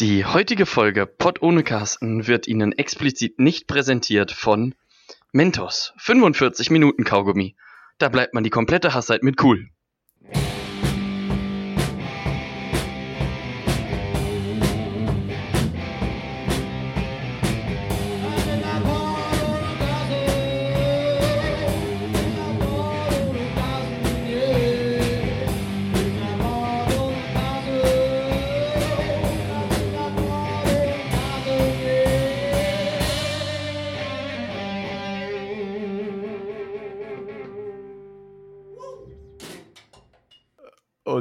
Die heutige Folge Pott ohne Carsten wird Ihnen explizit nicht präsentiert von Mentos 45 Minuten Kaugummi. Da bleibt man die komplette Hasszeit mit cool.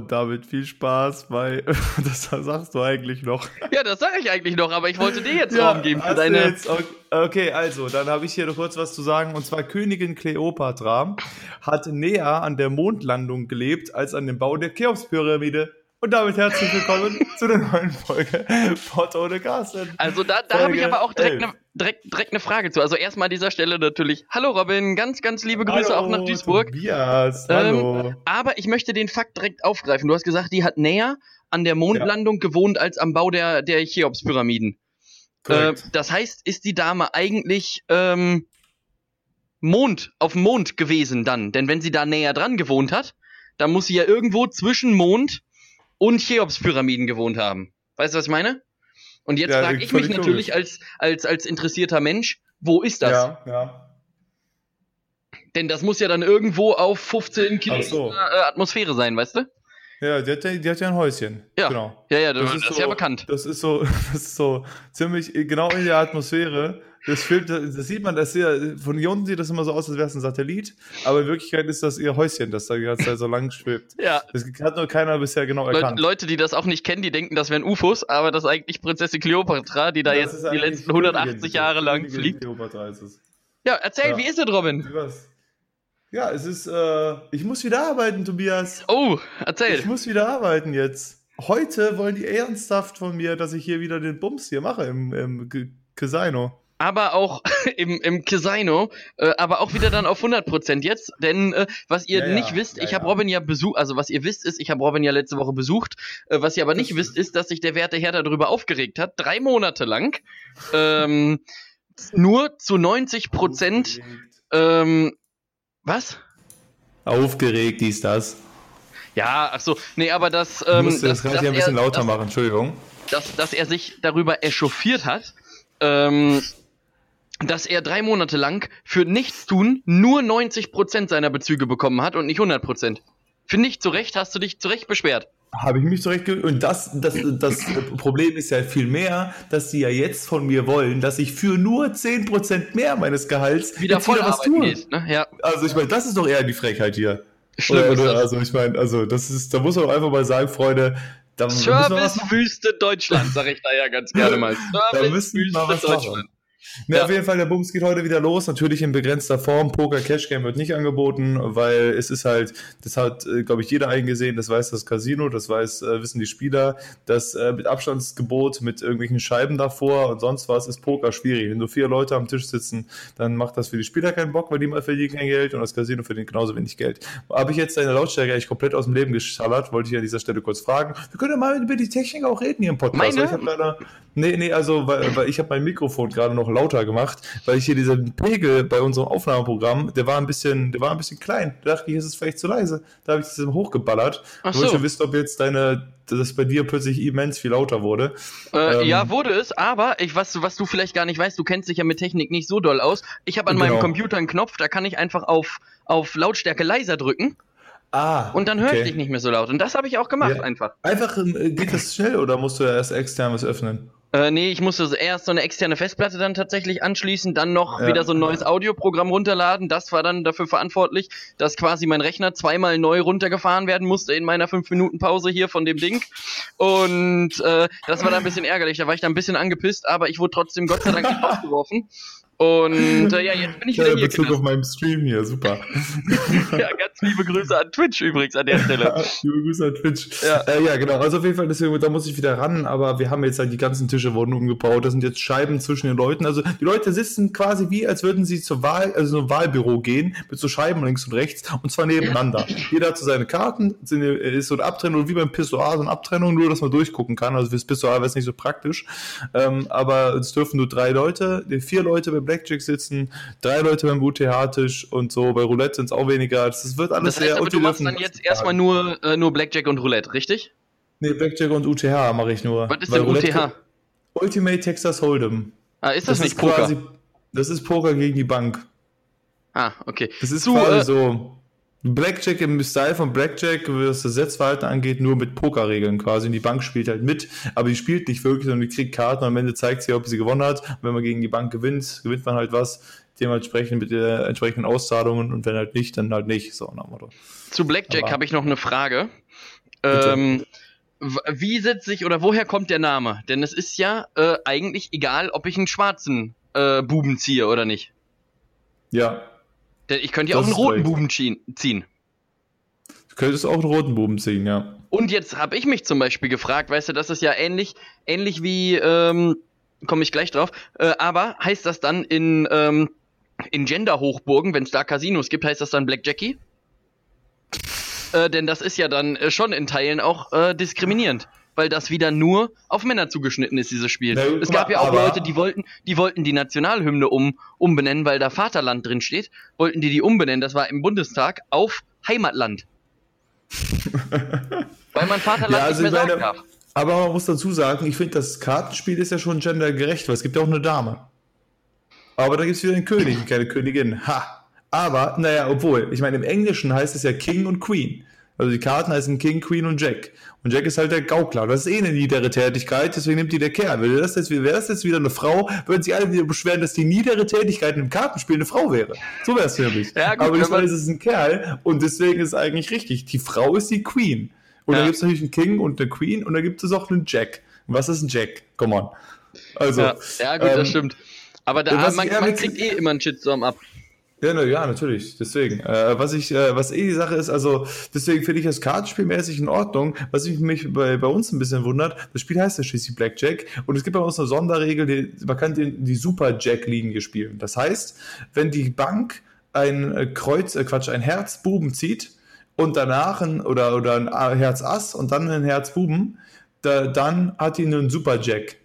Und damit viel Spaß bei. Das sagst du eigentlich noch. Ja, das sage ich eigentlich noch, aber ich wollte dir jetzt Raum geben für deine. Jetzt, okay, also, dann habe ich hier noch kurz was zu sagen. Und zwar Königin Kleopatra hat näher an der Mondlandung gelebt als an dem Bau der Cheops-Pyramide. Und damit herzlich willkommen zu der neuen Folge Pott ohne Carsten. Also da, da habe ich aber auch direkt 11. eine direkt, direkt eine Frage zu. Also erstmal an dieser Stelle natürlich. Hallo Robin, ganz, ganz liebe Grüße Hallo, auch nach Duisburg. Tobias, Ähm, hallo. Aber ich möchte den Fakt direkt aufgreifen. Du hast gesagt, die hat näher an der Mondlandung gewohnt als am Bau der, der Cheops-Pyramiden. Äh, das heißt, ist die Dame eigentlich ähm, Mond, auf dem Mond gewesen dann? Denn wenn sie da näher dran gewohnt hat, dann muss sie ja irgendwo zwischen Mond und Cheops-Pyramiden gewohnt haben. Weißt du, was ich meine? Und jetzt Ja, frage ich mich natürlich als, als, als interessierter Mensch, wo ist das? Ja, ja. Denn das muss ja dann irgendwo auf 15 Kilometer so. äh, Atmosphäre sein, weißt du? Ja, die hat, ja- die hat ja ein Häuschen. Ja. Genau. Ja, ja, das, ist, so, ja bekannt. Das ist so, das ist so ziemlich genau in der Atmosphäre. Das, filmt, das sieht man, das hier, von hier unten sieht das immer so aus, als wäre es ein Satellit, aber in Wirklichkeit ist das ihr Häuschen, das da die ganze Zeit so lang schwebt. Ja. Das hat nur keiner bisher genau Le erkannt. Leute, die das auch nicht kennen, die denken, das wären UFOs, aber das ist eigentlich Prinzessin Kleopatra, die da Das jetzt die letzten 180 Königin- Jahre lang fliegt. Kleopatra ist es. Ja, erzähl, Ja. wie ist es, Robin? Was? Ja, es ist, äh, ich muss wieder arbeiten, Tobias. Oh, erzähl. Ich muss wieder arbeiten jetzt. Heute wollen die ernsthaft von mir, dass ich hier wieder den Bums hier mache im, im Casino. Aber auch im, im Casino, äh, aber auch wieder dann auf 100% jetzt, denn äh, was ihr Ja, ja, nicht wisst, ja, ich habe ja. Robin ja besucht, also was ihr wisst ist, ich habe Robin ja letzte Woche besucht, äh, was ihr aber nicht Das wisst ist, dass sich der werte Herr darüber aufgeregt hat, drei Monate lang, ähm, nur zu 90%, ähm, was? Aufgeregt ist das. Ja, ach so, nee, aber das, Ich ähm, musste dass, das gerade hier ein bisschen er, lauter dass, machen, Entschuldigung. dass, dass er sich darüber echauffiert hat, ähm, dass er drei Monate lang für nichts tun nur 90% seiner Bezüge bekommen hat und nicht 100%. Finde ich zu Recht, hast du dich zu Recht beschwert. Habe ich mich zurecht Und das, das, das Problem ist ja viel mehr, dass sie ja jetzt von mir wollen, dass ich für nur 10% mehr meines Gehalts Wieder voll wieder was tue. geht, ne? Ja, Also ich meine, das ist doch eher die Frechheit hier. schlimm Oder, oder, also ich meine, also das ist, da muss man einfach mal sagen, Freunde, da. Servicewüste Deutschland, sag ich da ja ganz gerne mal. Da müssen wir mal was machen. Ne, Ja. Auf jeden Fall, der Bums geht heute wieder los. Natürlich in begrenzter Form. Poker Cash Game wird nicht angeboten, weil es ist halt, das hat, äh, glaube ich, jeder eingesehen, das weiß das Casino, das weiß, äh, wissen die Spieler, das äh, mit Abstandsgebot, mit irgendwelchen Scheiben davor und sonst was ist Poker schwierig. Wenn nur vier Leute am Tisch sitzen, dann macht das für die Spieler keinen Bock, weil die mal verdienen kein Geld und das Casino verdient genauso wenig Geld. Habe ich jetzt deine Lautstärke eigentlich komplett aus dem Leben geschallert, wollte ich an dieser Stelle kurz fragen. Wir können ja mal über die Technik auch reden hier im Podcast. Meine? Ich habe leider, nee, nee, also, weil, weil ich habe mein Mikrofon gerade noch lauter gemacht, weil ich hier diesen Pegel bei unserem Aufnahmeprogramm, der war ein bisschen, der war ein bisschen klein. Da dachte ich, ist es vielleicht zu leise. Da habe ich das hochgeballert. Ach Ich wollte so. wissen, ob jetzt deine, dass bei dir plötzlich immens viel lauter wurde. Äh, Ähm, ja, wurde es, aber ich, was, du- was du vielleicht gar nicht weißt, du kennst dich ja mit Technik nicht so doll aus. Ich habe an meinem Genau. Computer einen Knopf, da kann ich einfach auf, auf Lautstärke leiser drücken Ah. und dann höre ich okay. dich nicht mehr so laut. Und das habe ich auch gemacht Ja. einfach. Einfach, äh, geht das schnell oder musst du ja erst extern was öffnen? Äh, nee, ich musste erst so eine externe Festplatte dann tatsächlich anschließen, dann noch Ja. wieder so ein neues Audioprogramm runterladen. Das war dann dafür verantwortlich, dass quasi mein Rechner zweimal neu runtergefahren werden musste in meiner 5-Minuten-Pause hier von dem Ding. Und äh, das war dann ein bisschen ärgerlich. Da war ich dann ein bisschen angepisst, aber ich wurde trotzdem Gott sei Dank nicht rausgeworfen. Und äh, ja, jetzt bin ich wieder Ja, hier. Bezug Genau. auf meinem Stream hier, super. Ja, ganz liebe Grüße an Twitch übrigens an der Stelle. Liebe Grüße an Twitch. Ja. Ja. Äh, ja, genau. Also auf jeden Fall, deswegen, da muss ich wieder ran, aber wir haben jetzt halt die ganzen Tische wurden umgebaut. Das sind jetzt Scheiben zwischen den Leuten. Also die Leute sitzen quasi wie, als würden sie zur Wahl, also so ein Wahlbüro gehen, mit so Scheiben links und rechts und zwar nebeneinander. Jeder hat so seine Karten, sind, ist so eine Abtrennung, wie beim Pissoir, so eine Abtrennung, nur dass man durchgucken kann. Also fürs Pissoir wäre es nicht so praktisch. Ähm, aber es dürfen nur drei Leute, vier Leute bei Blackjack sitzen, drei Leute beim UTH-Tisch und so. Bei Roulette sind es auch weniger. Das, das wird alles Das heißt sehr aber, du machst dann jetzt erstmal nur, äh, nur Blackjack und Roulette, richtig? Nee, Blackjack und UTH mache ich nur. Was ist Weil denn Roulette- UTH? Ultimate Texas Hold'em. Ah, ist das, nicht Poker? quasi, das ist Poker gegen die Bank. ah, okay. Das ist quasi äh, so Blackjack im Style von Blackjack, was das Setzverhalten angeht, nur mit Pokerregeln quasi. Und die Bank spielt halt mit, aber die spielt nicht wirklich, sondern die kriegt Karten und am Ende zeigt sie, ob sie gewonnen hat. Und wenn man gegen die Bank gewinnt, gewinnt man halt was, dementsprechend mit der entsprechenden Auszahlungen und wenn halt nicht, dann halt nicht. So, nach Motto. Zu Blackjack habe ich noch eine Frage. Ähm, wie setzt sich oder woher kommt der Name? Denn es ist ja äh, eigentlich egal, ob ich einen schwarzen äh, Buben ziehe oder nicht. Ja, ich könnte ja auch einen roten. Buben ziehen- ziehen. du könntest auch einen roten Buben ziehen, ja. Und jetzt habe ich mich zum Beispiel gefragt, weißt du, das ist ja ähnlich, ähnlich wie, ähm, komme ich gleich drauf, äh, aber heißt das dann in, ähm, in Gender-Hochburgen, wenn es da Casinos gibt, heißt das dann Blackjackie? Äh, denn das ist ja dann äh, schon in Teilen auch äh, diskriminierend, weil das wieder nur auf Männer zugeschnitten ist, dieses Spiel. Na es gab ja auch Leute, die wollten, die wollten die Nationalhymne um, umbenennen, weil da Vaterland drin steht, wollten die die umbenennen, das war im Bundestag, auf Heimatland. weil man Vaterland Ja, also nicht mehr ich sagen meine- darf. Aber man muss dazu sagen, ich finde, das Kartenspiel ist ja schon gendergerecht, weil es gibt ja auch eine Dame. Aber da gibt es wieder einen König keine Königin. Ha! Aber, naja, obwohl, ich meine, im Englischen heißt es ja King und Queen. Also die Karten heißen King, Queen und Jack. Und Jack ist halt der Gaukler. Das ist eh eine niedere Tätigkeit, deswegen nimmt die der Kerl. Wäre das jetzt, wäre das jetzt wieder eine Frau, würden sich alle wieder beschweren, dass die niedere Tätigkeit im Kartenspiel eine Frau wäre. So wäre es nämlich. Ja, gut, Aber diesmal ist es ein Kerl und deswegen ist es eigentlich richtig. Die Frau ist die Queen. Und Ja. dann gibt es natürlich einen King und eine Queen und dann gibt es auch einen Jack. Und was ist ein Jack? Come on. Also, Ja, ja gut, ähm, das stimmt. Aber da, man, man kriegt eh immer einen Shitstorm ab. Ja, na, ja, natürlich. Deswegen. Äh, was ich, äh, was eh die Sache ist, also deswegen finde ich das Kartenspielmäßig in Ordnung. Was ich mich bei, bei uns ein bisschen wundert, das Spiel heißt ja schließlich Blackjack und es gibt bei uns eine Sonderregel, die, man kann die, die Super Jack-Linie spielen. Das heißt, wenn die Bank ein äh, Kreuz, äh, Quatsch, ein Herz Buben zieht und danach ein, oder, oder ein Herz Ass und dann ein Herz Buben, da, dann hat die einen Super Jack.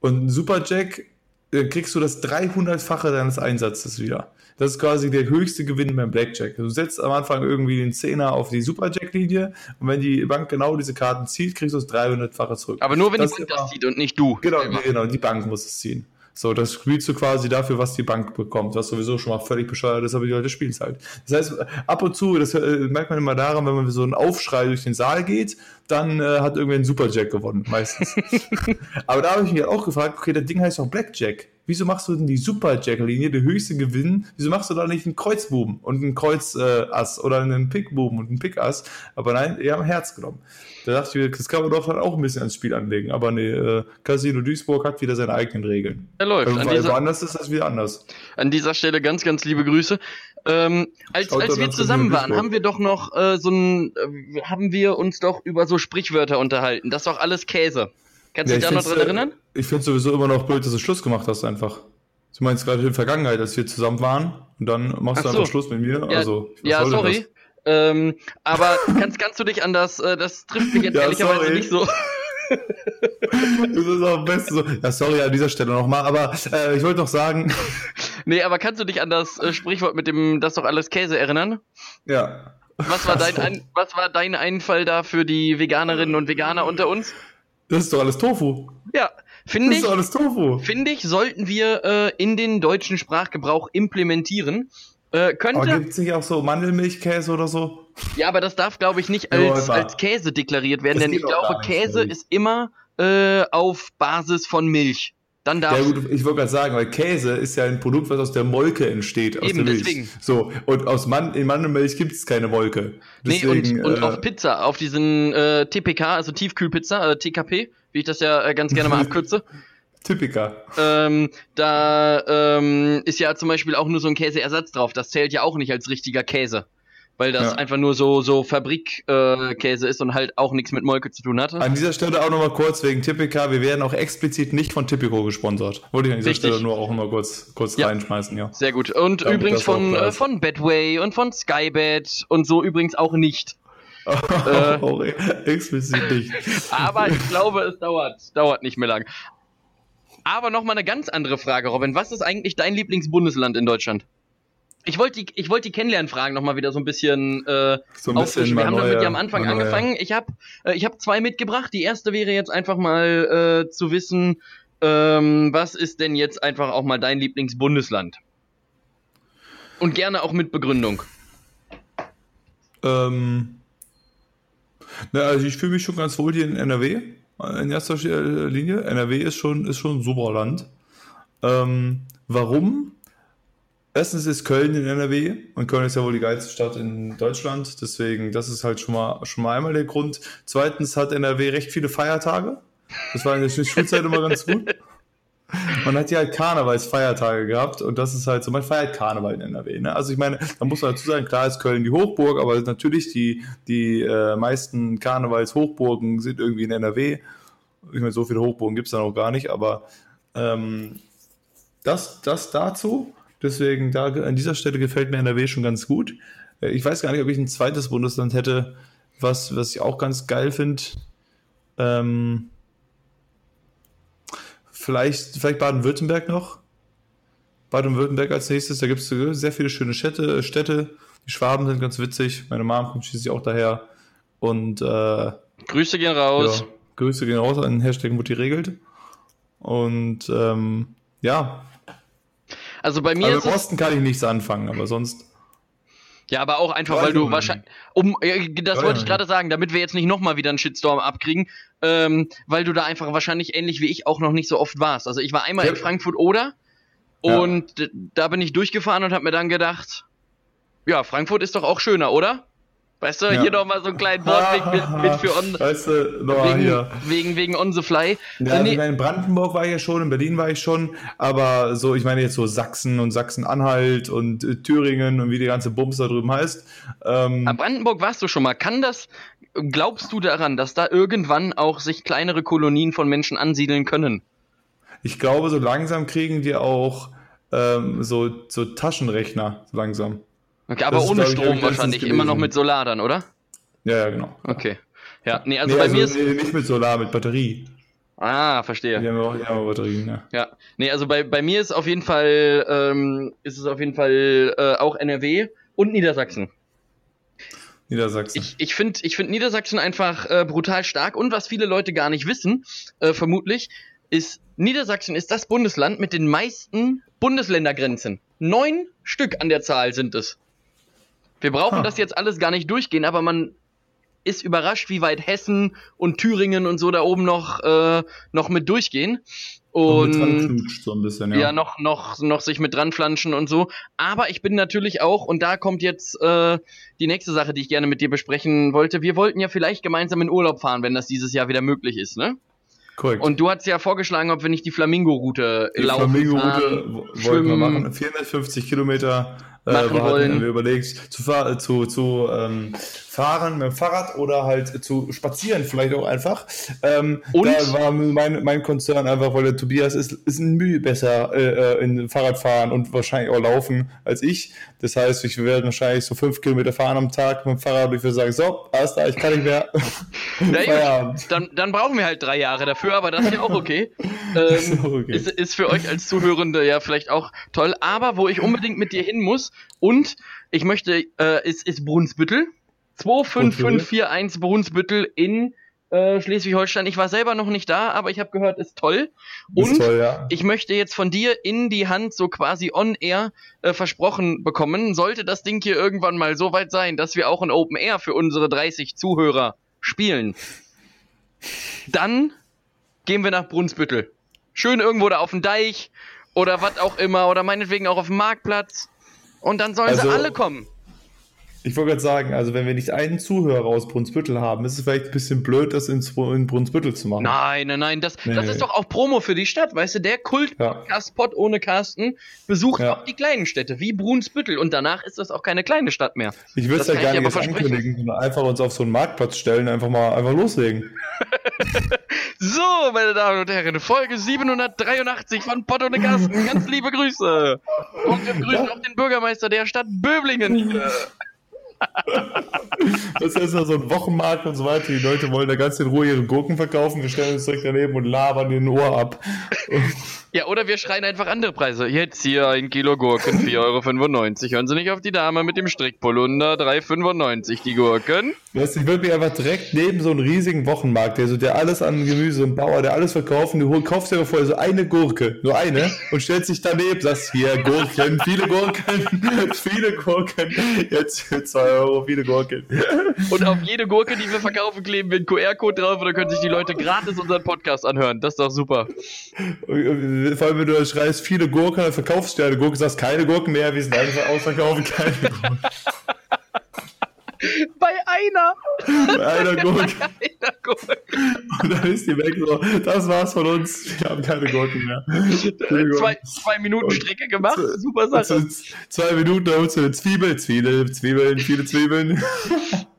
Und ein Super Jack äh, kriegst du das 300-fache deines Einsatzes wieder. Das ist quasi der höchste Gewinn beim Blackjack. Du setzt am Anfang irgendwie den Zehner auf die Super Jack-Linie und wenn die Bank genau diese Karten zieht, kriegst du das 300-fache zurück. Aber nur wenn Das die Bank ist das immer- zieht und nicht du. Genau, nee, genau, die Bank muss es ziehen. So, das spielst du quasi dafür, was die Bank bekommt, was sowieso schon mal völlig bescheuert ist, aber die Leute spielen es halt. Das heißt, ab und zu, das äh, merkt man immer daran, wenn man so einen Aufschrei durch den Saal geht, dann äh, hat irgendwer einen Superjack gewonnen, meistens. aber da habe ich mich halt auch gefragt, okay, das Ding heißt doch Blackjack. Wieso machst du denn die Superjack-Linie, der höchste Gewinn? Wieso machst du da nicht einen Kreuzbuben und einen Kreuzass oder einen Pickbuben und einen Pickass? Aber nein, die haben Herz genommen. Da dachte ich, mir, das kann man doch auch ein bisschen ans Spiel anlegen. Aber nee, äh, Casino Duisburg hat wieder seine eigenen Regeln. Der läuft. An Weil dieser, woanders ist das wieder anders. an dieser Stelle ganz, ganz liebe Grüße. Ähm, als Schaut als wir zusammen waren, haben wir doch noch äh, so ein, äh, haben wir uns doch über so Sprichwörter unterhalten. Das ist doch alles Käse. Kannst du Ja, dich ich da noch dran äh, erinnern? Ich finde sowieso immer noch blöd, dass du Schluss gemacht hast einfach. Du meinst gerade in der Vergangenheit, als wir zusammen waren und dann machst du Ach so. einfach Schluss mit mir. Ja, also, ja sorry. Ähm, aber kannst, kannst du dich an das, äh, das trifft mich jetzt Ja, ehrlicherweise sorry. nicht so. Das? ist auch am besten so. Ja, sorry an dieser Stelle nochmal, aber äh, ich wollte noch sagen, Nee, aber kannst du dich an das äh, Sprichwort mit dem, das doch alles Käse erinnern? ja. Was war, dein was war dein Einfall da für die Veganerinnen und Veganer unter uns? Das ist doch alles Tofu. Ja, Das finde ist ich, doch alles Tofu. finde ich, sollten wir äh, in den deutschen Sprachgebrauch implementieren. Äh, Aber könnte, gibt es nicht auch so Mandelmilchkäse oder so? ja, aber das darf, glaube ich, nicht als, aber- als Käse deklariert werden, Das denn ich glaube, Käse ist immer äh, auf Basis von Milch. Dann darf Ja gut, ich wollte gerade sagen, weil Käse ist ja ein Produkt, was aus der Molke entsteht, aus Eben, der Milch. deswegen. So, und aus Man in Mandelmilch gibt es keine Molke. Nee, und, Deswegen, und äh, auf Pizza, auf diesen äh, TPK, also Tiefkühlpizza, äh, TKP, wie ich das ja äh, ganz gerne mal abkürze. Typiker. Ähm, da ähm, ist ja zum Beispiel auch nur so ein Käseersatz drauf. Das zählt ja auch nicht als richtiger Käse. Weil das Ja. einfach nur so, so Fabrikkäse äh, ist und halt auch nichts mit Molke zu tun hatte. An dieser Stelle auch nochmal kurz wegen Typica. Wir werden auch explizit nicht von Typico gesponsert. Wollte ich an dieser Richtig. Stelle nur auch mal kurz, kurz Ja. reinschmeißen, ja. Sehr gut. Und Damit übrigens von, äh, von Bedway und von Skybed und so übrigens auch nicht. Äh. auch explizit nicht. Aber ich glaube, es dauert, dauert nicht mehr lang. Aber nochmal eine ganz andere Frage, Robin. Was ist eigentlich dein Lieblingsbundesland in Deutschland? Ich wollte die, ich wollte die Kennenlernfragen nochmal wieder so ein bisschen, äh, So ein auffrischen. Wir haben damit ja am Anfang neue- angefangen. Ich habe äh, ich hab zwei mitgebracht. Die erste wäre jetzt einfach mal äh, zu wissen, ähm, was ist denn jetzt einfach auch mal dein Lieblingsbundesland? Und gerne auch mit Begründung. Ähm, na, also ich fühle mich schon ganz wohl hier in NRW, äh, in erster äh, Linie. NRW ist schon, ist schon ein super Land. Ähm, warum? Erstens ist Köln in NRW und Köln ist ja wohl die geilste Stadt in Deutschland, deswegen das ist halt schon mal, schon mal einmal der Grund. Zweitens hat NRW recht viele Feiertage. Das war in der Schulzeit immer ganz gut. Man hat ja halt Karnevalsfeiertage gehabt und das ist halt so, man feiert Karneval in NRW. Ne? Also ich meine, da muss man dazu sagen, klar ist Köln die Hochburg, aber natürlich die, die äh, meisten Karnevalshochburgen sind irgendwie in NRW. Ich meine, so viele Hochburgen gibt es da noch gar nicht, aber ähm, das, das dazu. Deswegen, da an dieser Stelle gefällt mir NRW schon ganz gut. Äh, Ich weiß gar nicht, ob ich ein zweites Bundesland hätte, was, was ich auch ganz geil finde. Ähm, vielleicht, vielleicht Baden-Württemberg noch. Baden-Württemberg als nächstes, da gibt es sehr viele schöne Städte, Städte. Die Schwaben sind ganz witzig. Meine Mom kommt schließlich auch daher. Und äh, Grüße gehen raus. ja, Grüße gehen raus an Hashtag Mutti regelt. Und ähm, ja, Also bei mir im es, Osten kann ich nichts anfangen, aber sonst. Ja, aber auch einfach, weil du ich wahrscheinlich. Um, äh, das wollte ich gerade sagen, damit wir jetzt nicht nochmal wieder einen Shitstorm abkriegen, ähm, weil du da einfach wahrscheinlich ähnlich wie ich auch noch nicht so oft warst. Also ich war einmal Ja. in Frankfurt oder Ja. und d- da bin ich durchgefahren und habe mir dann gedacht, ja, Frankfurt ist doch auch schöner, oder? Weißt du, Ja. hier nochmal so einen kleinen Wortweg mit, mit für on, Weißt du, nochmal wegen, hier. wegen, wegen On the Fly. Ja, also nee, ich meine, in Brandenburg war ich ja schon, in Berlin war ich schon, aber so, ich meine jetzt so Sachsen und Sachsen-Anhalt und äh, Thüringen und wie die ganze Bums da drüben heißt. Ähm, Aber Brandenburg warst du schon mal. Kann das, glaubst du daran, dass da irgendwann auch sich kleinere Kolonien von Menschen ansiedeln können? ich glaube, so langsam kriegen die auch ähm, so, so Taschenrechner, so langsam. Okay, aber Das ist, ohne hab Strom ich wahrscheinlich, immer noch mit Solar dann, oder? Ja, ja, genau. Okay. Ja, nee, also nee, bei also, mir ist. nee, nicht mit Solar, mit Batterie. Ah, verstehe. Die haben auch, auch Batterien, ja. Ja, nee, also bei, bei mir ist auf jeden Fall, ähm, ist es auf jeden Fall äh, auch NRW und Niedersachsen. Niedersachsen. Ich, ich finde ich find Niedersachsen einfach äh, brutal stark und was viele Leute gar nicht wissen, äh, vermutlich, ist, Niedersachsen ist das Bundesland mit den meisten Bundesländergrenzen. Neun Stück an der Zahl sind es. Wir brauchen Ha. das jetzt alles gar nicht durchgehen, aber man ist überrascht, wie weit Hessen und Thüringen und so da oben noch, äh, noch mit durchgehen. Mit Und knutscht so ein bisschen, ja. ja, noch, noch, noch sich mit dran flanschen und so. Aber ich bin natürlich auch, und da kommt jetzt äh, die nächste Sache, die ich gerne mit dir besprechen wollte. Wir wollten ja vielleicht gemeinsam in Urlaub fahren, wenn das dieses Jahr wieder möglich ist, ne? Korrekt. Und du hast ja vorgeschlagen, ob wir nicht die Flamingo-Route die laufen Flamingo-Route fahren, wo- wollten wir schwimmen. machen. 450 Kilometer äh, Machen hatten wollen. wir überlegt, zu, fahr äh, zu, zu ähm, fahren mit dem Fahrrad oder halt zu spazieren vielleicht auch einfach. Ähm, Und? Da war mein, mein Konzern einfach, weil der Tobias ist, ist ein Mühe besser äh, äh, in Fahrradfahren und wahrscheinlich auch laufen als ich. Das heißt, ich werde wahrscheinlich so fünf Kilometer fahren am Tag mit dem Fahrrad und ich würde sagen, so, alles da, ich kann nicht mehr. Ja, dann, dann brauchen wir halt drei Jahre dafür, aber das ist ja auch okay. Ähm, okay. Ist, ist für euch als Zuhörende ja vielleicht auch toll. Aber wo ich unbedingt mit dir hin muss und ich möchte, äh, ist, ist Brunsbüttel. 25541 Brunsbüttel in äh, Schleswig-Holstein. Ich war selber noch nicht da, aber ich habe gehört, ist toll. Ist Und toll, ja. ich möchte jetzt von dir in die Hand so quasi on air äh, versprochen bekommen, sollte das Ding hier irgendwann mal so weit sein, dass wir auch ein Open Air für unsere 30 Zuhörer spielen. Dann gehen wir nach Brunsbüttel. Schön irgendwo da auf dem Deich oder was auch immer oder meinetwegen auch auf dem Marktplatz. Und dann sollen sie Also- alle kommen. Ich wollte gerade sagen, also wenn wir nicht einen Zuhörer aus Brunsbüttel haben, ist es vielleicht ein bisschen blöd, das in, in Brunsbüttel zu machen. Nein, nein, nein, das, Nee, das ist doch auch Promo für die Stadt, weißt du? Der Kult-Podcast-Pod ohne Carsten besucht Ja. auch die kleinen Städte, wie Brunsbüttel. Und danach ist das auch keine kleine Stadt mehr. Ich würde es ja aber jetzt ankündigen, sondern einfach uns auf so einen Marktplatz stellen, einfach mal einfach loslegen. So, meine Damen und Herren, Folge 783 von Pott ohne Carsten. Ganz liebe Grüße. Und wir grüßen auch den Bürgermeister der Stadt Böblingen. Das ist ja so ein Wochenmarkt und so weiter. Die Leute wollen da ganz in Ruhe ihre Gurken verkaufen. Wir stellen uns direkt daneben und labern den Ohr ab. Ja, oder wir schreien einfach andere Preise. Jetzt hier ein Kilo Gurken, 4,95 Euro. Hören Sie nicht auf die Dame mit dem Strickpolunder, 3,95 die Gurken. Weißt du, ich würde mich einfach direkt neben so einen riesigen Wochenmarkt, der so der alles an Gemüse und Bauer, der alles verkauft, und du kaufst dir vorher so eine Gurke, nur eine, und stellst dich daneben, sagst hier Gurken, viele Gurken, viele Gurken, jetzt für 2 Euro, viele Gurken. Und auf jede Gurke, die wir verkaufen, kleben wir einen QR-Code drauf und dann können sich die Leute gratis unseren Podcast anhören. Das ist doch super. Vor allem, wenn du schreist, viele Gurken, dann verkaufst du eine Gurke, sagst keine Gurken mehr, wir sind einfach ausverkaufen, keine Gurken. Bei einer, Einer Gurke. einer Gurke. Und dann ist die weg so, das war's von uns, wir haben keine Gurken mehr. Zwei, zwei Minuten Strecke gemacht. Super Und Sache. so zwei Minuten, da holst du eine Zwiebel, Zwiebel, Zwiebeln, viele Zwiebeln.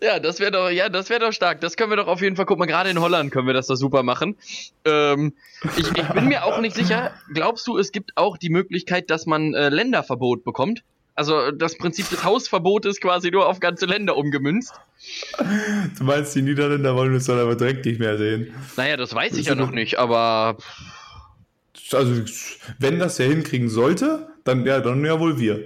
Ja, das wäre doch, ja, das wäre doch stark. Das können wir doch auf jeden Fall, guck mal, gerade in Holland können wir das doch super machen. Ähm, ich, ich bin mir auch nicht sicher. Glaubst du, es gibt auch die Möglichkeit, dass man äh, Länderverbot bekommt? Also das Prinzip des Hausverbotes quasi nur auf ganze Länder umgemünzt. Du meinst, die Niederländer wollen uns dann aber direkt nicht mehr sehen. Naja, das weiß ich ja aber- noch nicht, aber Also, wenn das ja hinkriegen sollte, dann ja, dann ja wohl wir.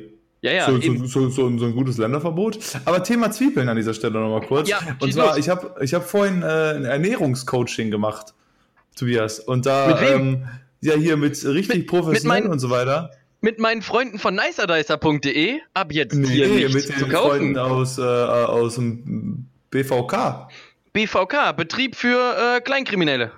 Ja, ja. so, so, so, so, ein- gutes Länderverbot. Aber Thema Zwiebeln an dieser Stelle nochmal kurz. Ja, und zwar, ich habe ich hab vorhin äh, ein Ernährungscoaching gemacht, Tobias. Und da, ähm, ja, hier mit richtig Mit- professionell und so weiter. Mit meinen Freunden von nicerdicer.de ab jetzt Nee, hier nee, nichts mit zu den kaufen. Freunden aus, äh, aus dem BVK. BVK, Betrieb für äh, Kleinkriminelle.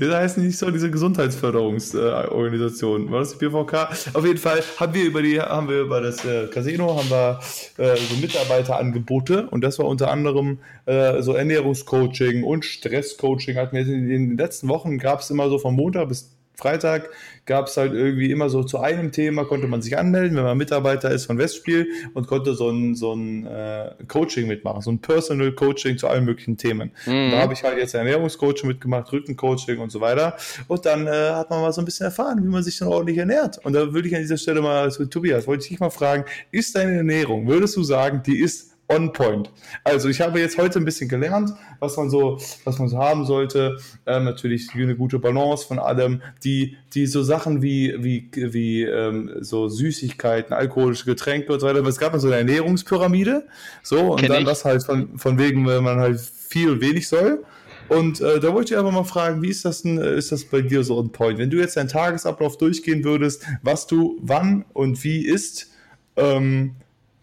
Das heißt nicht so diese Gesundheitsförderungsorganisation. War das die BVK? Auf jeden Fall haben wir über die, haben wir über das äh, Casino haben wir äh, so Mitarbeiterangebote und das war unter anderem äh, so Ernährungscoaching und Stresscoaching. Hatten wir in den letzten Wochen gab es immer so von Montag bis Freitag gab es halt irgendwie immer so zu einem Thema, konnte man sich anmelden, wenn man Mitarbeiter ist von Westspiel und konnte so ein, so ein äh, Coaching mitmachen, so ein Personal Coaching zu allen möglichen Themen. Mhm. Da habe ich halt jetzt Ernährungscoaching mitgemacht, Rückencoaching und so weiter. Und dann äh, hat man mal so ein bisschen erfahren, wie man sich dann ordentlich ernährt. Und da würde ich an dieser Stelle mal zu Tobias, wollte ich dich mal fragen, ist deine Ernährung, würdest du sagen, die ist on point? Also ich habe jetzt heute ein bisschen gelernt, was man so, was man so haben sollte. Ähm, natürlich eine gute Balance von allem. Die, die so Sachen wie, wie, wie ähm, so Süßigkeiten, alkoholische Getränke und so weiter. Aber es gab mal so eine Ernährungspyramide. So, und Kenn dann ich. das halt von, von wegen, wenn man halt viel wenig soll. Und äh, da wollte ich einfach mal fragen, wie ist das denn, äh, ist das bei dir so on point? Wenn du jetzt deinen Tagesablauf durchgehen würdest, was du wann und wie isst, ähm,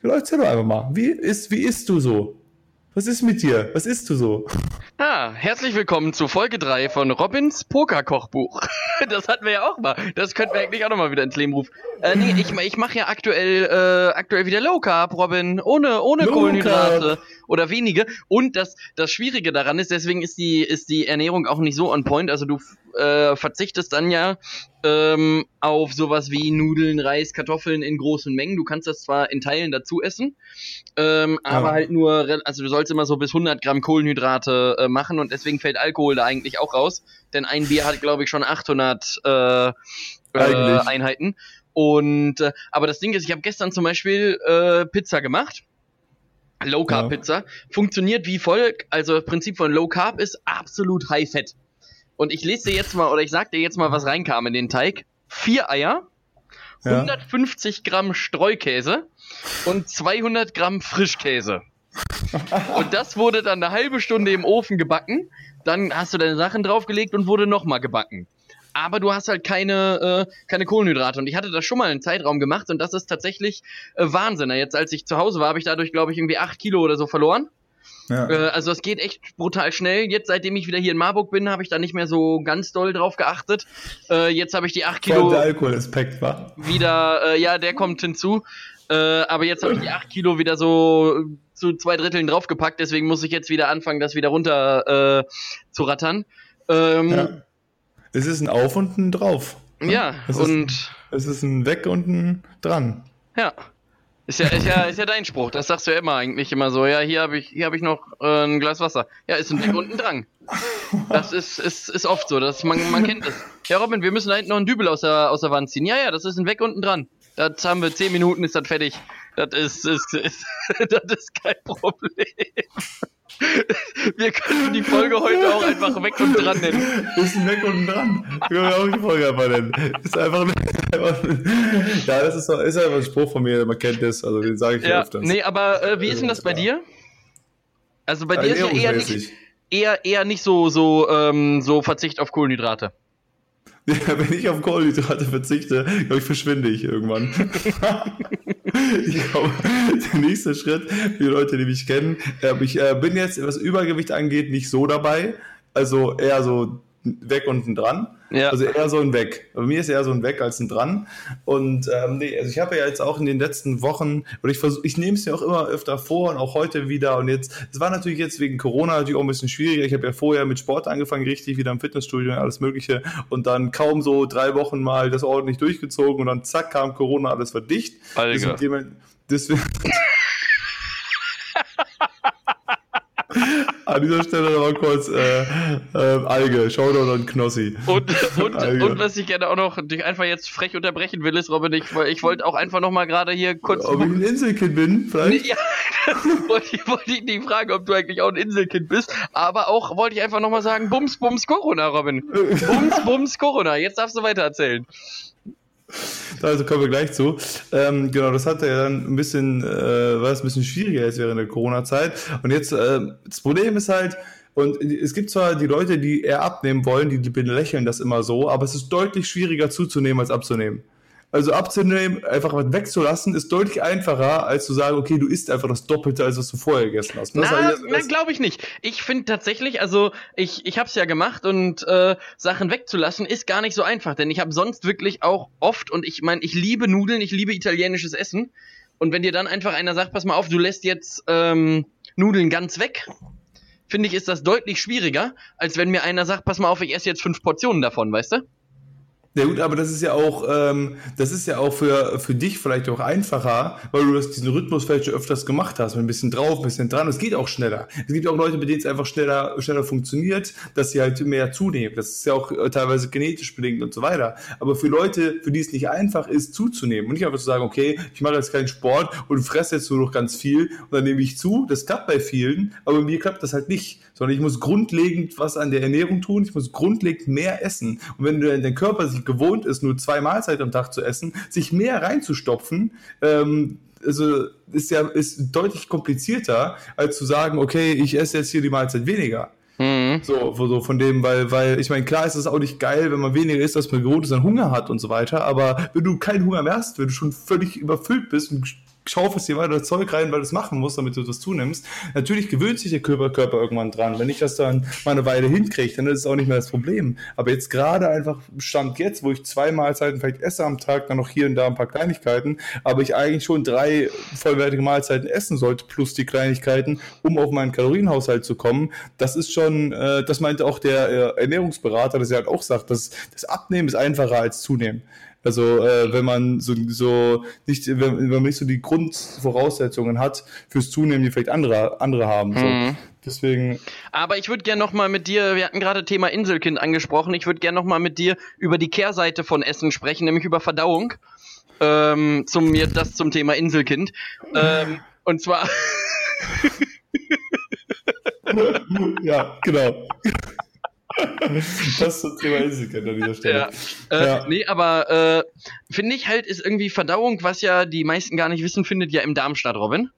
erzähl doch einfach mal, wie ist, wie isst du so? Was ist mit dir? Was isst du so? Ah, herzlich willkommen zu Folge 3 von Robins Pokerkochbuch. Das hatten wir ja auch mal. Das könnten wir eigentlich auch nochmal wieder ins Leben rufen. Äh, nee, ich, ich mache ja aktuell, äh, aktuell wieder Low Carb, Robin. Ohne, ohne Low Kohlenhydrate oder wenige. Und das, das Schwierige daran ist, deswegen ist die, ist die Ernährung auch nicht so on point. Also du äh, verzichtest dann ja ähm, auf sowas wie Nudeln, Reis, Kartoffeln in großen Mengen. Du kannst das zwar in Teilen dazu essen, ähm, aber Ja. halt nur, also du sollst immer so bis 100 Gramm Kohlenhydrate äh, machen und deswegen fällt Alkohol da eigentlich auch raus, denn ein Bier hat, glaube ich, schon 800 äh, äh. Einheiten. Und äh, aber das Ding ist, ich habe gestern zum Beispiel äh, Pizza gemacht. Low Carb Ja. Pizza funktioniert wie folgt. Also das Prinzip von Low Carb ist absolut High Fett. Und ich lese dir jetzt mal oder ich sag dir jetzt mal, was reinkam in den Teig. Vier Eier, Ja. 150 Gramm Streukäse und 200 Gramm Frischkäse. Und das wurde dann eine halbe Stunde im Ofen gebacken. Dann hast du deine Sachen draufgelegt und wurde nochmal gebacken. Aber du hast halt keine, äh, keine Kohlenhydrate. Und ich hatte das schon mal einen Zeitraum gemacht und das ist tatsächlich äh, Wahnsinn. Jetzt, als ich zu Hause war, habe ich dadurch, glaube ich, irgendwie 8 Kilo oder so verloren. Ja. Äh, also es geht echt brutal schnell. Jetzt, seitdem ich wieder hier in Marburg bin, habe ich da nicht mehr so ganz doll drauf geachtet. Äh, jetzt habe ich die 8 Vor allem Kilo der Alkoholaspekt, wa? wieder, äh, ja, der kommt hinzu. Äh, aber jetzt habe ich die 8 Kilo wieder so zu zwei Dritteln draufgepackt, deswegen muss ich jetzt wieder anfangen, das wieder runter äh, zu rattern. Ähm, Ja. Es ist ein Auf und ein Drauf. ja, Es ist, und es ist ein Weg und ein Dran. ja. Ist ja, ist, ja, ist ja dein Spruch, das sagst du ja immer eigentlich immer so. Ja, hier habe ich, hier hab ich noch äh, ein Glas Wasser. Ja, ist ein Weg und ein Drang. Das ist, ist, ist oft so, das, man, man kennt das. Ja, Robin, wir müssen da hinten noch einen Dübel aus der, aus der Wand ziehen. Ja, ja, das ist ein Weg und ein Dran. Das haben wir, zehn Minuten ist das fertig. Das ist, ist, ist, das ist kein Problem. Wir können die Folge heute auch einfach weg und dran nennen. Ist ein Weg und Dran. Können wir auch die Folge einfach nennen. Ist einfach, einfach Ja, das ist, ist einfach ein Spruch von mir, man kennt das, also den sage ich ja öfters. nee, aber äh, wie ist denn das bei dir? Also bei dir ist ja eher nicht, eher, eher nicht so, so, ähm, so Verzicht auf Kohlenhydrate. Ja, wenn ich auf Kohlenhydrate verzichte, glaube ich, verschwinde ich irgendwann. ich glaube, der nächste Schritt für die Leute, die mich kennen, äh, ich äh, bin jetzt, was Übergewicht angeht, nicht so dabei. Also eher so weg und ein dran. Ja. Also eher so ein Weg. Bei mir ist eher so ein Weg als ein dran. Und ähm, nee, also ich habe ja jetzt auch in den letzten Wochen, oder ich versuche, ich nehme es mir auch immer öfter vor und auch heute wieder. Und jetzt, es war natürlich jetzt wegen Corona natürlich auch ein bisschen schwieriger. Ich habe ja vorher mit Sport angefangen, richtig wieder im Fitnessstudio und alles Mögliche. Und dann kaum so drei Wochen mal das ordentlich durchgezogen und dann zack kam Corona, alles war dicht. Alter. Deswegen, deswegen An dieser Stelle nochmal kurz äh, äh, Alge, Showdown und Knossi. Und, und, Alge. und was ich gerne auch noch dich einfach jetzt frech unterbrechen will, ist, Robin, ich, ich wollte auch einfach noch mal gerade hier kurz. Ob ich ein Inselkind bin, vielleicht? Ja, wollte ich, wollte ich nicht fragen, ob du eigentlich auch ein Inselkind bist, aber auch wollte ich einfach noch mal sagen, Bums, Bums, Corona, Robin. Bums, Bums, Corona. Jetzt darfst du weiter erzählen. Also kommen wir gleich zu. Ähm, genau, das hatte ja dann ein bisschen, äh, war es ein bisschen schwieriger jetzt während der Corona-Zeit. Und jetzt, äh, das Problem ist halt, und es gibt zwar die Leute, die eher abnehmen wollen, die, die belächeln das immer so, aber es ist deutlich schwieriger zuzunehmen als abzunehmen. Also abzunehmen, einfach was wegzulassen, ist deutlich einfacher, als zu sagen, okay, du isst einfach das Doppelte, als was du vorher gegessen hast. Das Na, heißt, na glaube ich nicht. Ich finde tatsächlich, also ich, ich habe es ja gemacht und äh, Sachen wegzulassen ist gar nicht so einfach, denn ich habe sonst wirklich auch oft und ich meine, ich liebe Nudeln, ich liebe italienisches Essen und wenn dir dann einfach einer sagt, pass mal auf, du lässt jetzt ähm, Nudeln ganz weg, finde ich, ist das deutlich schwieriger, als wenn mir einer sagt, pass mal auf, ich esse jetzt fünf Portionen davon, weißt du? Ja gut, aber das ist ja auch, ähm, das ist ja auch für, für dich vielleicht auch einfacher, weil du das, diesen Rhythmus vielleicht schon öfters gemacht hast, mit ein bisschen drauf, ein bisschen dran. Es geht auch schneller. Es gibt auch Leute, bei denen es einfach schneller, schneller funktioniert, dass sie halt mehr zunehmen. Das ist ja auch äh, teilweise genetisch bedingt und so weiter. Aber für Leute, für die es nicht einfach ist, zuzunehmen und nicht einfach zu sagen, okay, ich mache jetzt keinen Sport und fresse jetzt nur noch ganz viel und dann nehme ich zu. Das klappt bei vielen, aber mir klappt das halt nicht, sondern ich muss grundlegend was an der Ernährung tun. Ich muss grundlegend mehr essen. Und wenn du, dein Körper sich gewohnt ist, nur zwei Mahlzeiten am Tag zu essen, sich mehr reinzustopfen, ähm, also ist ja ist deutlich komplizierter, als zu sagen, okay, ich esse jetzt hier die Mahlzeit weniger. Mhm. So, so von dem, weil, weil, ich meine, klar ist es auch nicht geil, wenn man weniger isst, dass man gewohnt ist, dann Hunger hat und so weiter, aber wenn du keinen Hunger mehr hast, wenn du schon völlig überfüllt bist und schaufelst dir weiter Zeug rein, weil du es machen musst, damit du das zunimmst, natürlich gewöhnt sich der Körper, Körper irgendwann dran. Wenn ich das dann mal eine Weile hinkriege, dann ist es auch nicht mehr das Problem. Aber jetzt gerade einfach Stand jetzt, wo ich zwei Mahlzeiten vielleicht esse am Tag, dann noch hier und da ein paar Kleinigkeiten, aber ich eigentlich schon drei vollwertige Mahlzeiten essen sollte, plus die Kleinigkeiten, um auf meinen Kalorienhaushalt zu kommen, das ist schon, äh, das meinte auch der äh, Ernährungsberater, dass er halt auch sagt, dass das Abnehmen ist einfacher als zunehmen. Also äh, wenn man so, so nicht, wenn, wenn man nicht so die Grundvoraussetzungen hat fürs Zunehmen, die vielleicht andere, andere haben. So. Mhm. Deswegen, Aber ich würde gerne noch mal mit dir, wir hatten gerade Thema Inselkind angesprochen, ich würde gerne noch mal mit dir über die Kehrseite von Essen sprechen, nämlich über Verdauung. Ähm, zum, mir das zum Thema Inselkind. Ähm, und zwar, ja, genau. Das zum Thema Inselkind an dieser Stelle. ja, äh, Ja. nee, aber äh, finde ich halt, ist irgendwie Verdauung, was ja die meisten gar nicht wissen, findet ja im Darm statt, Robin.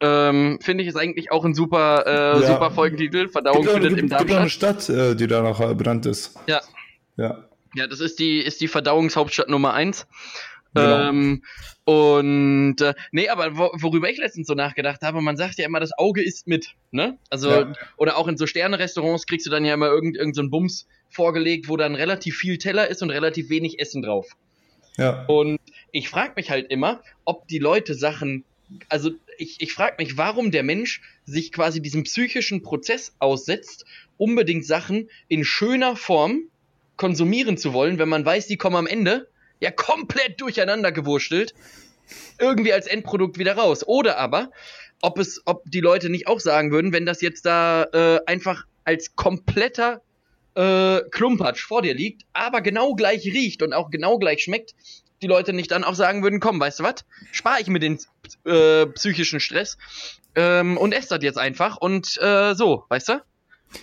Ähm, finde ich ist eigentlich auch ein super, äh, Ja. super Folgentitel. Verdauung Gibt findet gibt, im Darm gibt auch eine statt. Stadt, äh, die danach äh, benannt ist. Ja. Ja. Ja, das ist die, ist die Verdauungshauptstadt Nummer eins. Genau. Ähm, und äh, nee, aber wo, worüber ich letztens so nachgedacht habe, man sagt ja immer, das Auge isst mit, ne? Also, Ja. oder auch in so Sterne-Restaurants kriegst du dann ja immer irgend, irgend so einen Bums vorgelegt, wo dann relativ viel Teller ist und relativ wenig Essen drauf. Ja. Und ich frage mich halt immer, ob die Leute Sachen, also ich, ich frage mich, warum der Mensch sich quasi diesem psychischen Prozess aussetzt, unbedingt Sachen in schöner Form konsumieren zu wollen, wenn man weiß, die kommen am Ende ja komplett durcheinander gewurstelt, irgendwie als Endprodukt wieder raus. Oder aber, ob es, ob die Leute nicht auch sagen würden, wenn das jetzt da äh, einfach als kompletter äh, Klumpatsch vor dir liegt, aber genau gleich riecht und auch genau gleich schmeckt, die Leute nicht dann auch sagen würden, komm, weißt du was, spare ich mir den äh, psychischen Stress ähm, und esse das jetzt einfach und äh, so, weißt du?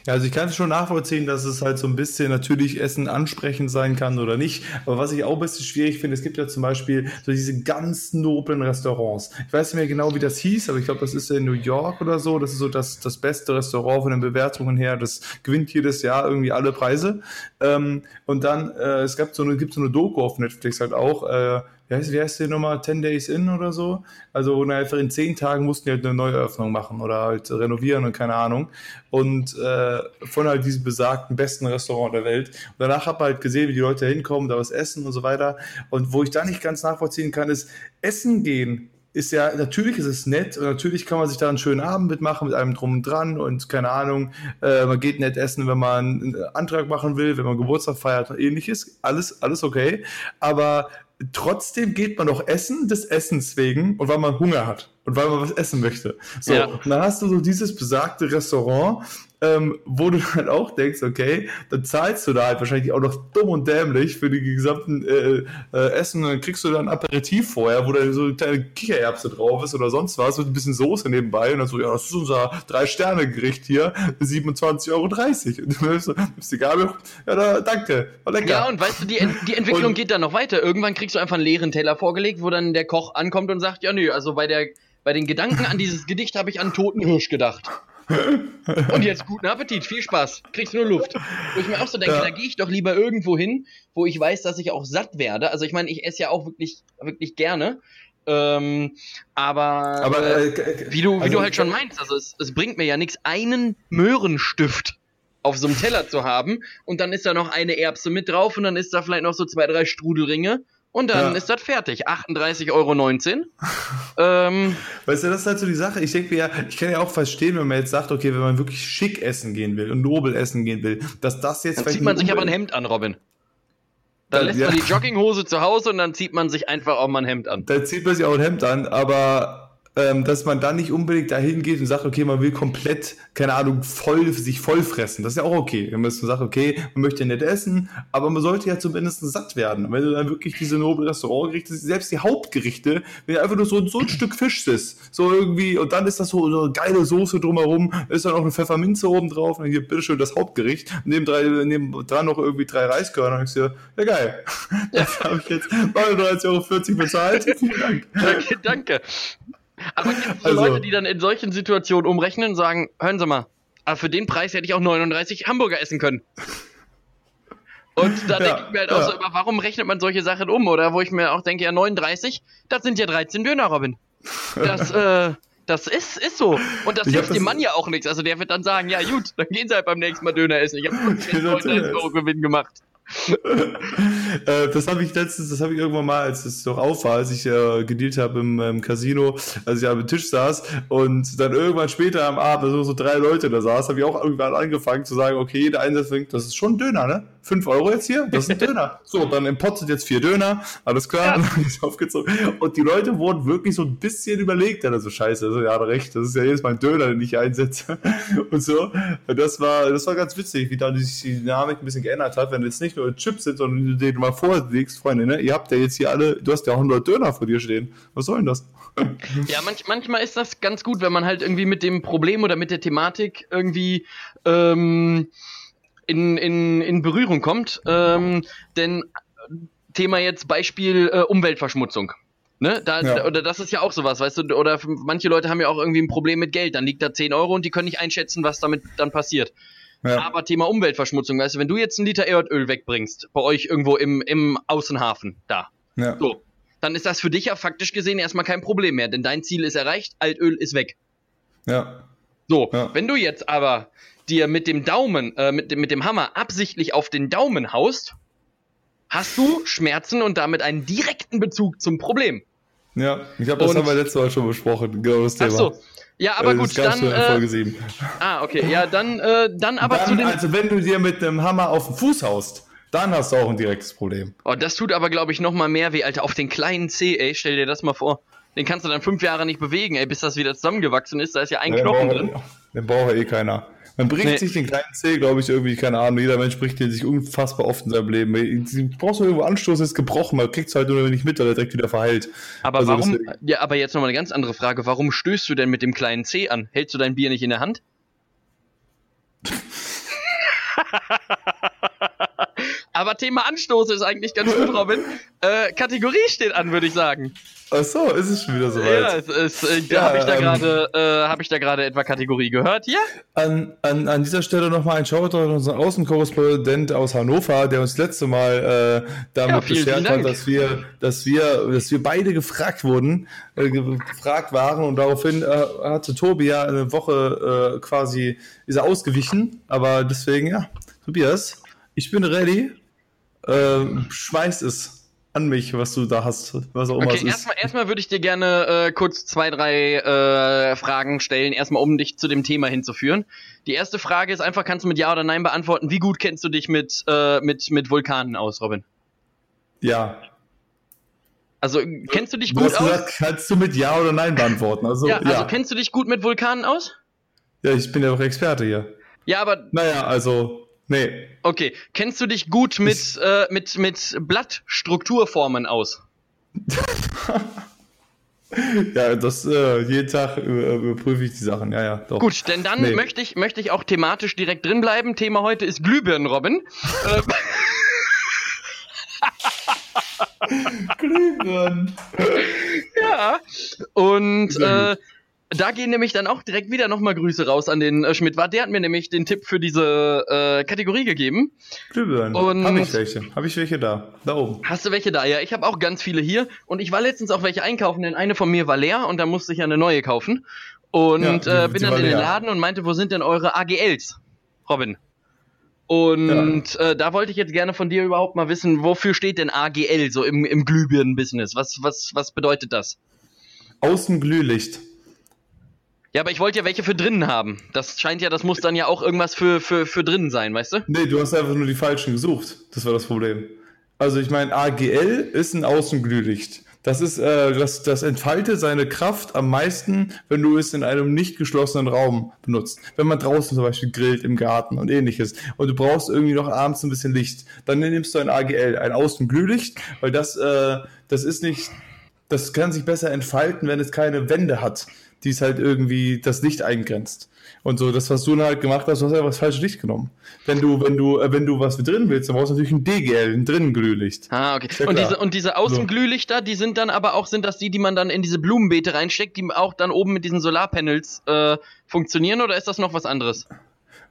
Ja, also ich kann es schon nachvollziehen, dass es halt so ein bisschen natürlich Essen ansprechend sein kann oder nicht. Aber was ich auch ein bisschen schwierig finde, es gibt ja zum Beispiel so diese ganz noblen Restaurants. Ich weiß nicht mehr genau, wie das hieß, aber ich glaube, das ist in New York oder so. Das ist so das, das beste Restaurant von den Bewertungen her. Das gewinnt jedes Jahr irgendwie alle Preise. Ähm, und dann, äh, es gab so eine, gibt so eine Doku auf Netflix halt auch, äh, wie heißt, wie heißt die Nummer, 10 Days In oder so? Also einfach in zehn Tagen mussten die halt eine Neueröffnung machen oder halt renovieren und keine Ahnung. Und äh, von halt diesem besagten besten Restaurant der Welt. Und danach habe ich halt gesehen, wie die Leute hinkommen, da was essen und so weiter. Und wo ich da nicht ganz nachvollziehen kann, ist, Essen gehen ist ja, natürlich ist es nett und natürlich kann man sich da einen schönen Abend mitmachen, mit einem drum und dran und keine Ahnung, äh, man geht nett essen, wenn man einen Antrag machen will, wenn man Geburtstag feiert und ähnliches. Alles, alles okay. Aber trotzdem geht man doch essen des Essens wegen und weil man Hunger hat und weil man was essen möchte. So, ja. und dann hast du so dieses besagte Restaurant, ähm, wo du halt auch denkst, okay, dann zahlst du da halt wahrscheinlich auch noch dumm und dämlich für die gesamten äh, äh, Essen und dann kriegst du dann ein Aperitif vorher, wo da so eine kleine Kichererbse drauf ist oder sonst was mit ein bisschen Soße nebenbei und dann so, ja, das ist unser Drei-Sterne-Gericht hier, 27,30 Euro. Und du nimmst, nimmst die Gabel, ja, da, danke, war lecker. Ja, und weißt du, die, Ent die Entwicklung und, geht dann noch weiter. Irgendwann kriegst du einfach einen leeren Teller vorgelegt, wo dann der Koch ankommt und sagt, ja, nö, also bei der bei den Gedanken an dieses Gedicht habe ich an toten Hirsch gedacht. Und jetzt guten Appetit, viel Spaß, kriegst nur Luft. Wo ich mir auch so denke, ja. da gehe ich doch lieber irgendwo hin, wo ich weiß, dass ich auch satt werde. Also ich meine, ich esse ja auch wirklich, wirklich gerne. Ähm, aber, aber äh, äh wie du, wie also, du halt schon meinst, also es, es bringt mir ja nichts, einen Möhrenstift auf so einem Teller zu haben und dann ist da noch eine Erbse mit drauf und dann ist da vielleicht noch so zwei, drei Strudelringe und dann ja. ist das fertig. 38,19 Euro. ähm, weißt du, das ist halt so die Sache. Ich denke mir ja, ich kann ja auch verstehen, wenn man jetzt sagt, okay, wenn man wirklich schick essen gehen will und nobel essen gehen will, dass das jetzt dann zieht man sich aber ein Hemd an, Robin. Dann, dann lässt ja. man die Jogginghose zu Hause und dann zieht man sich einfach auch mal ein Hemd an. Dann zieht man sich auch ein Hemd an, aber ähm, dass man dann nicht unbedingt dahin geht und sagt, okay, man will komplett, keine Ahnung, voll, sich voll fressen. Das ist ja auch okay. Wenn man sagt, okay, man möchte nicht essen, aber man sollte ja zumindest satt werden. Wenn du dann wirklich diese noble Restaurantgerichte, selbst die Hauptgerichte, wenn einfach nur so, so ein Stück Fisch ist, so irgendwie, und dann ist das so, so eine geile Soße drumherum, ist dann auch eine Pfefferminze oben drauf, und dann hier bitteschön das Hauptgericht, neben, drei, neben dran noch irgendwie drei Reiskörner, und ich so, ja geil, das habe ich jetzt 39,40 Euro bezahlt. Vielen Dank. Danke, danke. Aber gibt es also, Leute, die dann in solchen Situationen umrechnen und sagen, hören Sie mal, aber für den Preis hätte ich auch 39 Hamburger essen können. Und da ja, denke ich mir halt auch ja. so, aber warum rechnet man solche Sachen um? Oder wo ich mir auch denke, ja, 39, das sind ja 13 Döner, Robin. Das, äh, das ist, ist so. Und das ich hilft dem Mann ja auch nichts. Also der wird dann sagen, ja gut, dann gehen sie halt beim nächsten Mal Döner essen. Ich habe 39 Euro Gewinn gemacht. äh, das habe ich letztens, das habe ich irgendwann mal, als es doch auf war, als ich äh, gedealt habe im, im, Casino, als ich am Tisch saß und dann irgendwann später am Abend so, so drei Leute da saß, habe ich auch irgendwann angefangen zu sagen, okay, jeder Einsatz fängt, das ist schon ein Döner, ne? Fünf Euro jetzt hier, das ist ein Döner. So, dann im Pot sind jetzt vier Döner, alles klar, ja. dann ist aufgezogen. Und die Leute wurden wirklich so ein bisschen überlegt, ja, so scheiße, also, ja, recht, das ist ja jedes Mal ein Döner, den ich einsetze und so. Und das war, das war ganz witzig, wie da sich die Dynamik ein bisschen geändert hat, wenn jetzt nicht nur Chips sind, sondern du dir mal vorlegst, Freunde, ne? Ihr habt ja jetzt hier alle, du hast ja 100 Döner vor dir stehen. Was soll denn das? Ja, manch, manchmal ist das ganz gut, wenn man halt irgendwie mit dem Problem oder mit der Thematik irgendwie ähm, in, in, in Berührung kommt. Ähm, denn Thema jetzt Beispiel äh, Umweltverschmutzung. Ne? Da, ja. Oder das ist ja auch sowas, weißt du, oder manche Leute haben ja auch irgendwie ein Problem mit Geld, dann liegt da 10 Euro und die können nicht einschätzen, was damit dann passiert. Ja. Aber Thema Umweltverschmutzung, weißt du, wenn du jetzt einen Liter Erdöl wegbringst, bei euch irgendwo im, im Außenhafen, da, ja. so, dann ist das für dich ja faktisch gesehen erstmal kein Problem mehr, denn dein Ziel ist erreicht, Altöl ist weg. Ja. So, ja. wenn du jetzt aber dir mit dem Daumen, äh, mit, dem, mit dem Hammer absichtlich auf den Daumen haust, hast du Schmerzen und damit einen direkten Bezug zum Problem. Ja, ich glaube, das Und- haben wir letztes Mal schon besprochen, genau das Ach Thema. so. Ja, aber Äh, gut, dann. schon in Folge Äh, 7. ah, okay. Ja, dann, äh, dann aber zu Dann, den. also wenn du dir mit einem Hammer auf den Fuß haust, dann hast du auch ein direktes Problem. Oh, das tut aber, glaube ich, noch mal mehr weh, Alter. Auf den kleinen C, ey, stell dir das mal vor. Den kannst du dann fünf Jahre nicht bewegen, ey, bis das wieder zusammengewachsen ist. Da ist ja ein Ja, Knochen braucht- drin. Den braucht ja eh keiner. Man bricht Nee. sich den kleinen Zeh, glaube ich, irgendwie, keine Ahnung, jeder Mensch bricht den sich unfassbar oft in seinem Leben. Du brauchst nur irgendwo Anstoß, ist gebrochen, man kriegt es halt nur nicht mit, weil er direkt wieder verheilt. Aber Also warum, deswegen- ja, aber jetzt nochmal eine ganz andere Frage. Warum stößt du denn mit dem kleinen C an? Hältst du dein Bier nicht in der Hand? aber Thema Anstoß ist eigentlich ganz gut, Robin. Äh, Kategorie steht an, würde ich sagen. Ach so, ist es schon wieder Ja, soweit. es ist, äh, Ja, habe ich da ähm, gerade, äh, ich da gerade etwa Kategorie gehört hier? An, an, an dieser Stelle nochmal ein Shoutout an unseren Außenkorrespondent aus Hannover, der uns das letzte Mal äh, damit Ja, vielen, beschert vielen hat, dass wir, dass wir, dass wir beide gefragt wurden, äh, ge- gefragt waren und daraufhin äh, hatte Tobi ja eine Woche äh, quasi ist er ausgewichen, aber deswegen ja, Tobias, ich bin ready, äh, schmeiß es an mich, was du da hast, was auch immer es Okay, ist. erstmal, erstmal würde ich dir gerne äh, kurz zwei, drei äh, Fragen stellen, erstmal um dich zu dem Thema hinzuführen. Die erste Frage ist einfach, kannst du mit Ja oder Nein beantworten, wie gut kennst du dich mit, äh, mit, mit Vulkanen aus, Robin? ja. Also kennst du dich Du gut hast aus? gesagt, kannst du mit Ja oder Nein beantworten. Also, ja, ja, also kennst du dich gut mit Vulkanen aus? ja, ich bin ja doch Experte hier. Ja, aber Naja, also, nee. okay. Kennst du dich gut mit, äh, mit, mit Blattstrukturformen aus? Ja, das äh, jeden Tag äh, überprüfe ich die Sachen. Ja, ja, doch. Gut, denn dann Nee. möchte ich, möchte ich auch thematisch direkt drin bleiben. Thema heute ist Glühbirnen, Robin. äh, Glühbirnen. Ja. Und äh, da gehen nämlich dann auch direkt wieder nochmal Grüße raus an den äh, Schmidt. War der hat mir nämlich den Tipp für diese äh, Kategorie gegeben. Glühbirnen. Habe ich welche? Habe ich welche da? Da oben. Hast du welche da? Ja, ich habe auch ganz viele hier. Und ich war letztens auch welche einkaufen, denn eine von mir war leer und da musste ich ja eine neue kaufen. Und Ja, äh, bin dann in den leer. Laden und meinte, wo sind denn eure AGLs, Robin? Und äh, da wollte ich jetzt gerne von dir überhaupt mal wissen, wofür steht denn AGL so im, im Glühbirnen-Business? Was, was, was bedeutet das? Außenglühlicht. Ja, aber ich wollte ja welche für drinnen haben. Das scheint ja, das muss dann ja auch irgendwas für, für, für drinnen sein, weißt du? Nee, du hast einfach nur die falschen gesucht. Das war das Problem. Also ich meine, AGL ist ein Außenglühlicht. Das ist, äh, das, das entfaltet seine Kraft am meisten, wenn du es in einem nicht geschlossenen Raum benutzt. Wenn man draußen zum Beispiel grillt im Garten und ähnliches. Und du brauchst irgendwie noch abends ein bisschen Licht. Dann nimmst du ein AGL, ein Außenglühlicht, weil das, äh, das ist nicht, das kann sich besser entfalten, wenn es keine Wände hat, die es halt irgendwie das Licht eingrenzt. Und so, das, was du dann halt gemacht hast, du hast einfach das falsche Licht genommen. Wenn du, wenn du, äh, wenn du was drin willst, dann brauchst du natürlich ein DGL, ein Drinnenglühlicht. Ah, okay. Ja, und, diese, und diese Außenglühlichter, die sind dann aber auch, sind das die, die man dann in diese Blumenbeete reinsteckt, die auch dann oben mit diesen Solarpanels äh, funktionieren oder ist das noch was anderes?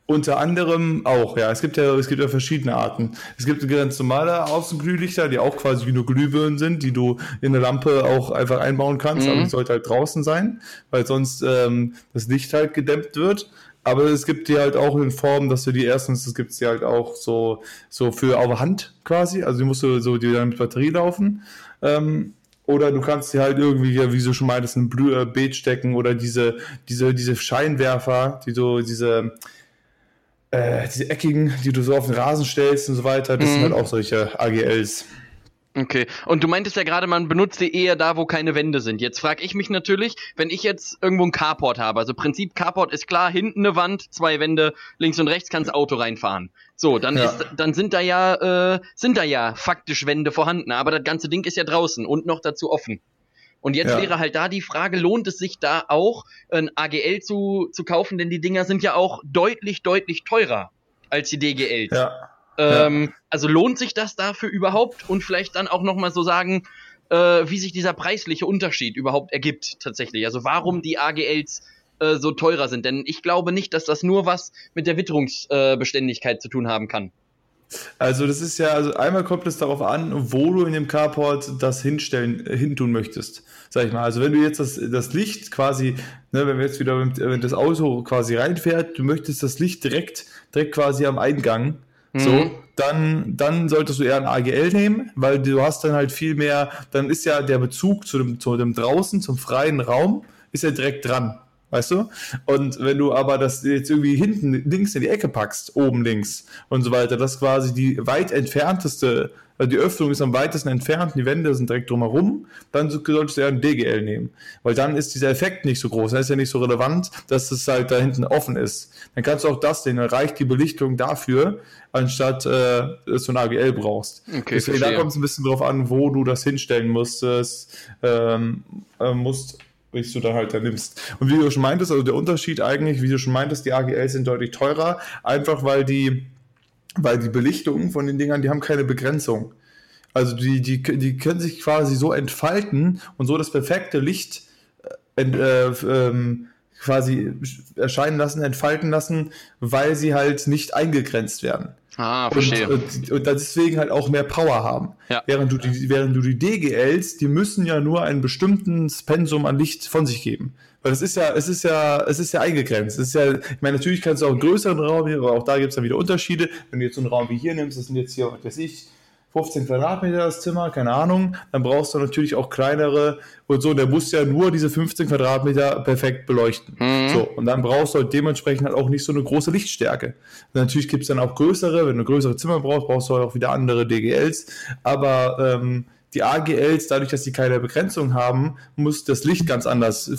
Unter anderem auch, ja. Es gibt ja, es gibt ja verschiedene Arten. Es gibt ganz normale Außenglühlichter, die auch quasi wie nur Glühbirnen sind, die du in eine Lampe auch einfach einbauen kannst, Mhm. aber die sollte halt draußen sein, weil sonst ähm, das Licht halt gedämmt wird. Aber es gibt die halt auch in Form, dass du die erstens, es gibt die halt auch so, so für auf der Hand quasi, also die musst du so, die dann mit Batterie laufen. Ähm, oder du kannst sie halt irgendwie, wie du schon meintest, in ein äh, Beet stecken oder diese, diese, diese Scheinwerfer, die so, diese, äh, diese eckigen, die du so auf den Rasen stellst und so weiter, das Mhm. sind halt auch solche AGLs. Okay. Und du meintest ja gerade, man benutzt die eher da, wo keine Wände sind. Jetzt frage ich mich natürlich, wenn ich jetzt irgendwo ein Carport habe, also Prinzip Carport ist klar, hinten eine Wand, zwei Wände, links und rechts kannst Auto reinfahren. So, dann Ja. ist, dann sind da ja, äh, sind da ja faktisch Wände vorhanden, aber das ganze Ding ist ja draußen und noch dazu offen. Und jetzt Ja. wäre halt da die Frage, lohnt es sich da auch ein AGL zu, zu kaufen, denn die Dinger sind ja auch deutlich, deutlich teurer als die DGLs. Ja. Ähm, Also lohnt sich das dafür überhaupt? Und vielleicht dann auch nochmal so sagen, äh, wie sich dieser preisliche Unterschied überhaupt ergibt tatsächlich. Also warum die AGLs äh, so teurer sind. Denn ich glaube nicht, dass das nur was mit der Witterungsbeständigkeit äh, zu tun haben kann. Also das ist ja, also einmal kommt es darauf an, wo du in dem Carport das hinstellen, äh, hintun möchtest, sag ich mal. Also wenn du jetzt das, das Licht quasi, ne, wenn wir jetzt wieder, mit- wenn das Auto quasi reinfährt, du möchtest das Licht direkt, direkt quasi am Eingang, Mhm. so, dann, dann solltest du eher ein AGL nehmen, weil du hast dann halt viel mehr, dann ist ja der Bezug zu dem, zu dem draußen, zum freien Raum, ist ja direkt dran. Weißt du? Und wenn du aber das jetzt irgendwie hinten links in die Ecke packst, oben links und so weiter, das ist quasi die weit entfernteste, also die Öffnung ist am weitesten entfernt, die Wände sind direkt drumherum, dann solltest du ja ein DGL nehmen. Weil dann ist dieser Effekt nicht so groß, dann ist ja nicht so relevant, dass es halt da hinten offen ist. Dann kannst du auch das nehmen, dann reicht die Belichtung dafür, anstatt äh, dass du ein AGL brauchst. Okay, Deswegen, da kommt es ein bisschen drauf an, wo du das hinstellen musstest, ähm, äh, musst welches du dann halt da nimmst. Und wie du schon meintest, also der Unterschied eigentlich, wie du schon meintest, die AGLs sind deutlich teurer, einfach weil die, weil die Belichtungen von den Dingern, die haben keine Begrenzung. Also die, die, die können sich quasi so entfalten und so das perfekte Licht äh, äh, ähm, quasi erscheinen lassen, entfalten lassen, weil sie halt nicht eingegrenzt werden. Ah, verstehe. Und, und, und deswegen halt auch mehr Power haben. Ja. Während, du die, während du die DGLs, die müssen ja nur ein bestimmtes Pensum an Licht von sich geben. Weil es ist ja, es ist ja, es ist ja eingegrenzt. Es ist ja, ich meine, natürlich kannst du auch einen größeren Raum hier, aber auch da gibt es dann wieder Unterschiede. Wenn du jetzt so einen Raum wie hier nimmst, das sind jetzt hier, was weiß ich, 15 Quadratmeter das Zimmer, keine Ahnung, dann brauchst du natürlich auch kleinere und so, der muss ja nur diese 15 Quadratmeter perfekt beleuchten. Mhm. So, und dann brauchst du halt dementsprechend halt auch nicht so eine große Lichtstärke. Und natürlich gibt es dann auch größere, wenn du größere Zimmer brauchst, brauchst du halt auch wieder andere DGLs, aber ähm, die AGLs, dadurch, dass sie keine Begrenzung haben, muss das Licht ganz anders,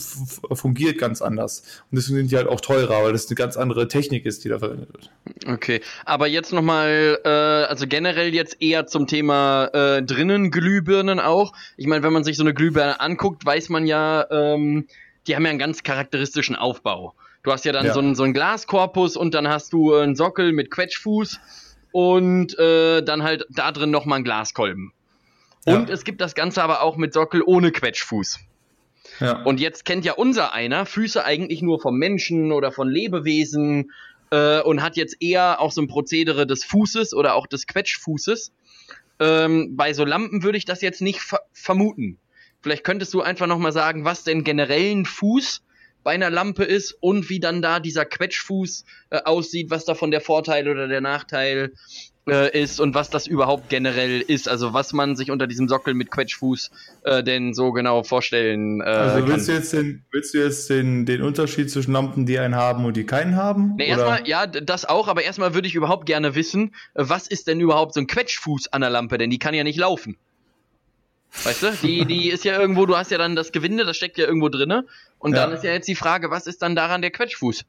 fungiert ganz anders. Und deswegen sind die halt auch teurer, weil das eine ganz andere Technik ist, die da verwendet wird. Okay, aber jetzt nochmal, äh, also generell jetzt eher zum Thema äh, drinnen Glühbirnen auch. Ich meine, wenn man sich so eine Glühbirne anguckt, weiß man ja, ähm, die haben ja einen ganz charakteristischen Aufbau. Du hast ja dann ja. So, einen, so einen Glaskorpus und dann hast du einen Sockel mit Quetschfuß und äh, dann halt da drin nochmal einen Glaskolben. Und es gibt das Ganze aber auch mit Sockel ohne Quetschfuß. Ja. Und jetzt kennt ja unser einer Füße eigentlich nur vom Menschen oder von Lebewesen äh, und hat jetzt eher auch so ein Prozedere des Fußes oder auch des Quetschfußes. Ähm, bei so Lampen würde ich das jetzt nicht ver vermuten. Vielleicht könntest du einfach nochmal sagen, was denn generell ein Fuß bei einer Lampe ist und wie dann da dieser Quetschfuß äh, aussieht, was davon der Vorteil oder der Nachteil äh, ist und was das überhaupt generell ist. Also was man sich unter diesem Sockel mit Quetschfuß äh, denn so genau vorstellen äh, Also willst kann. du jetzt, den, willst du jetzt den, den Unterschied zwischen Lampen, die einen haben und die keinen haben? Nee, erstmal, ja, das auch, aber erstmal würde ich überhaupt gerne wissen, was ist denn überhaupt so ein Quetschfuß an der Lampe, denn die kann ja nicht laufen. Weißt du, die, die ist ja irgendwo, du hast ja dann das Gewinde, das steckt ja irgendwo drinne. Und ja. dann ist ja jetzt die Frage, was ist dann daran der Quetschfuß?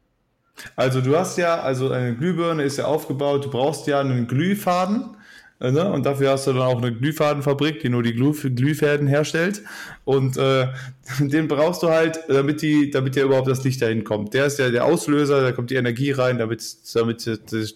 Also du hast ja, also eine Glühbirne ist ja aufgebaut, du brauchst ja einen Glühfaden. Äh, ne? Und dafür hast du dann auch eine Glühfadenfabrik, die nur die Glüh Glühfäden herstellt. Und äh, den brauchst du halt, damit die, damit ja überhaupt das Licht dahin kommt. Der ist ja der Auslöser, da kommt die Energie rein, damit, damit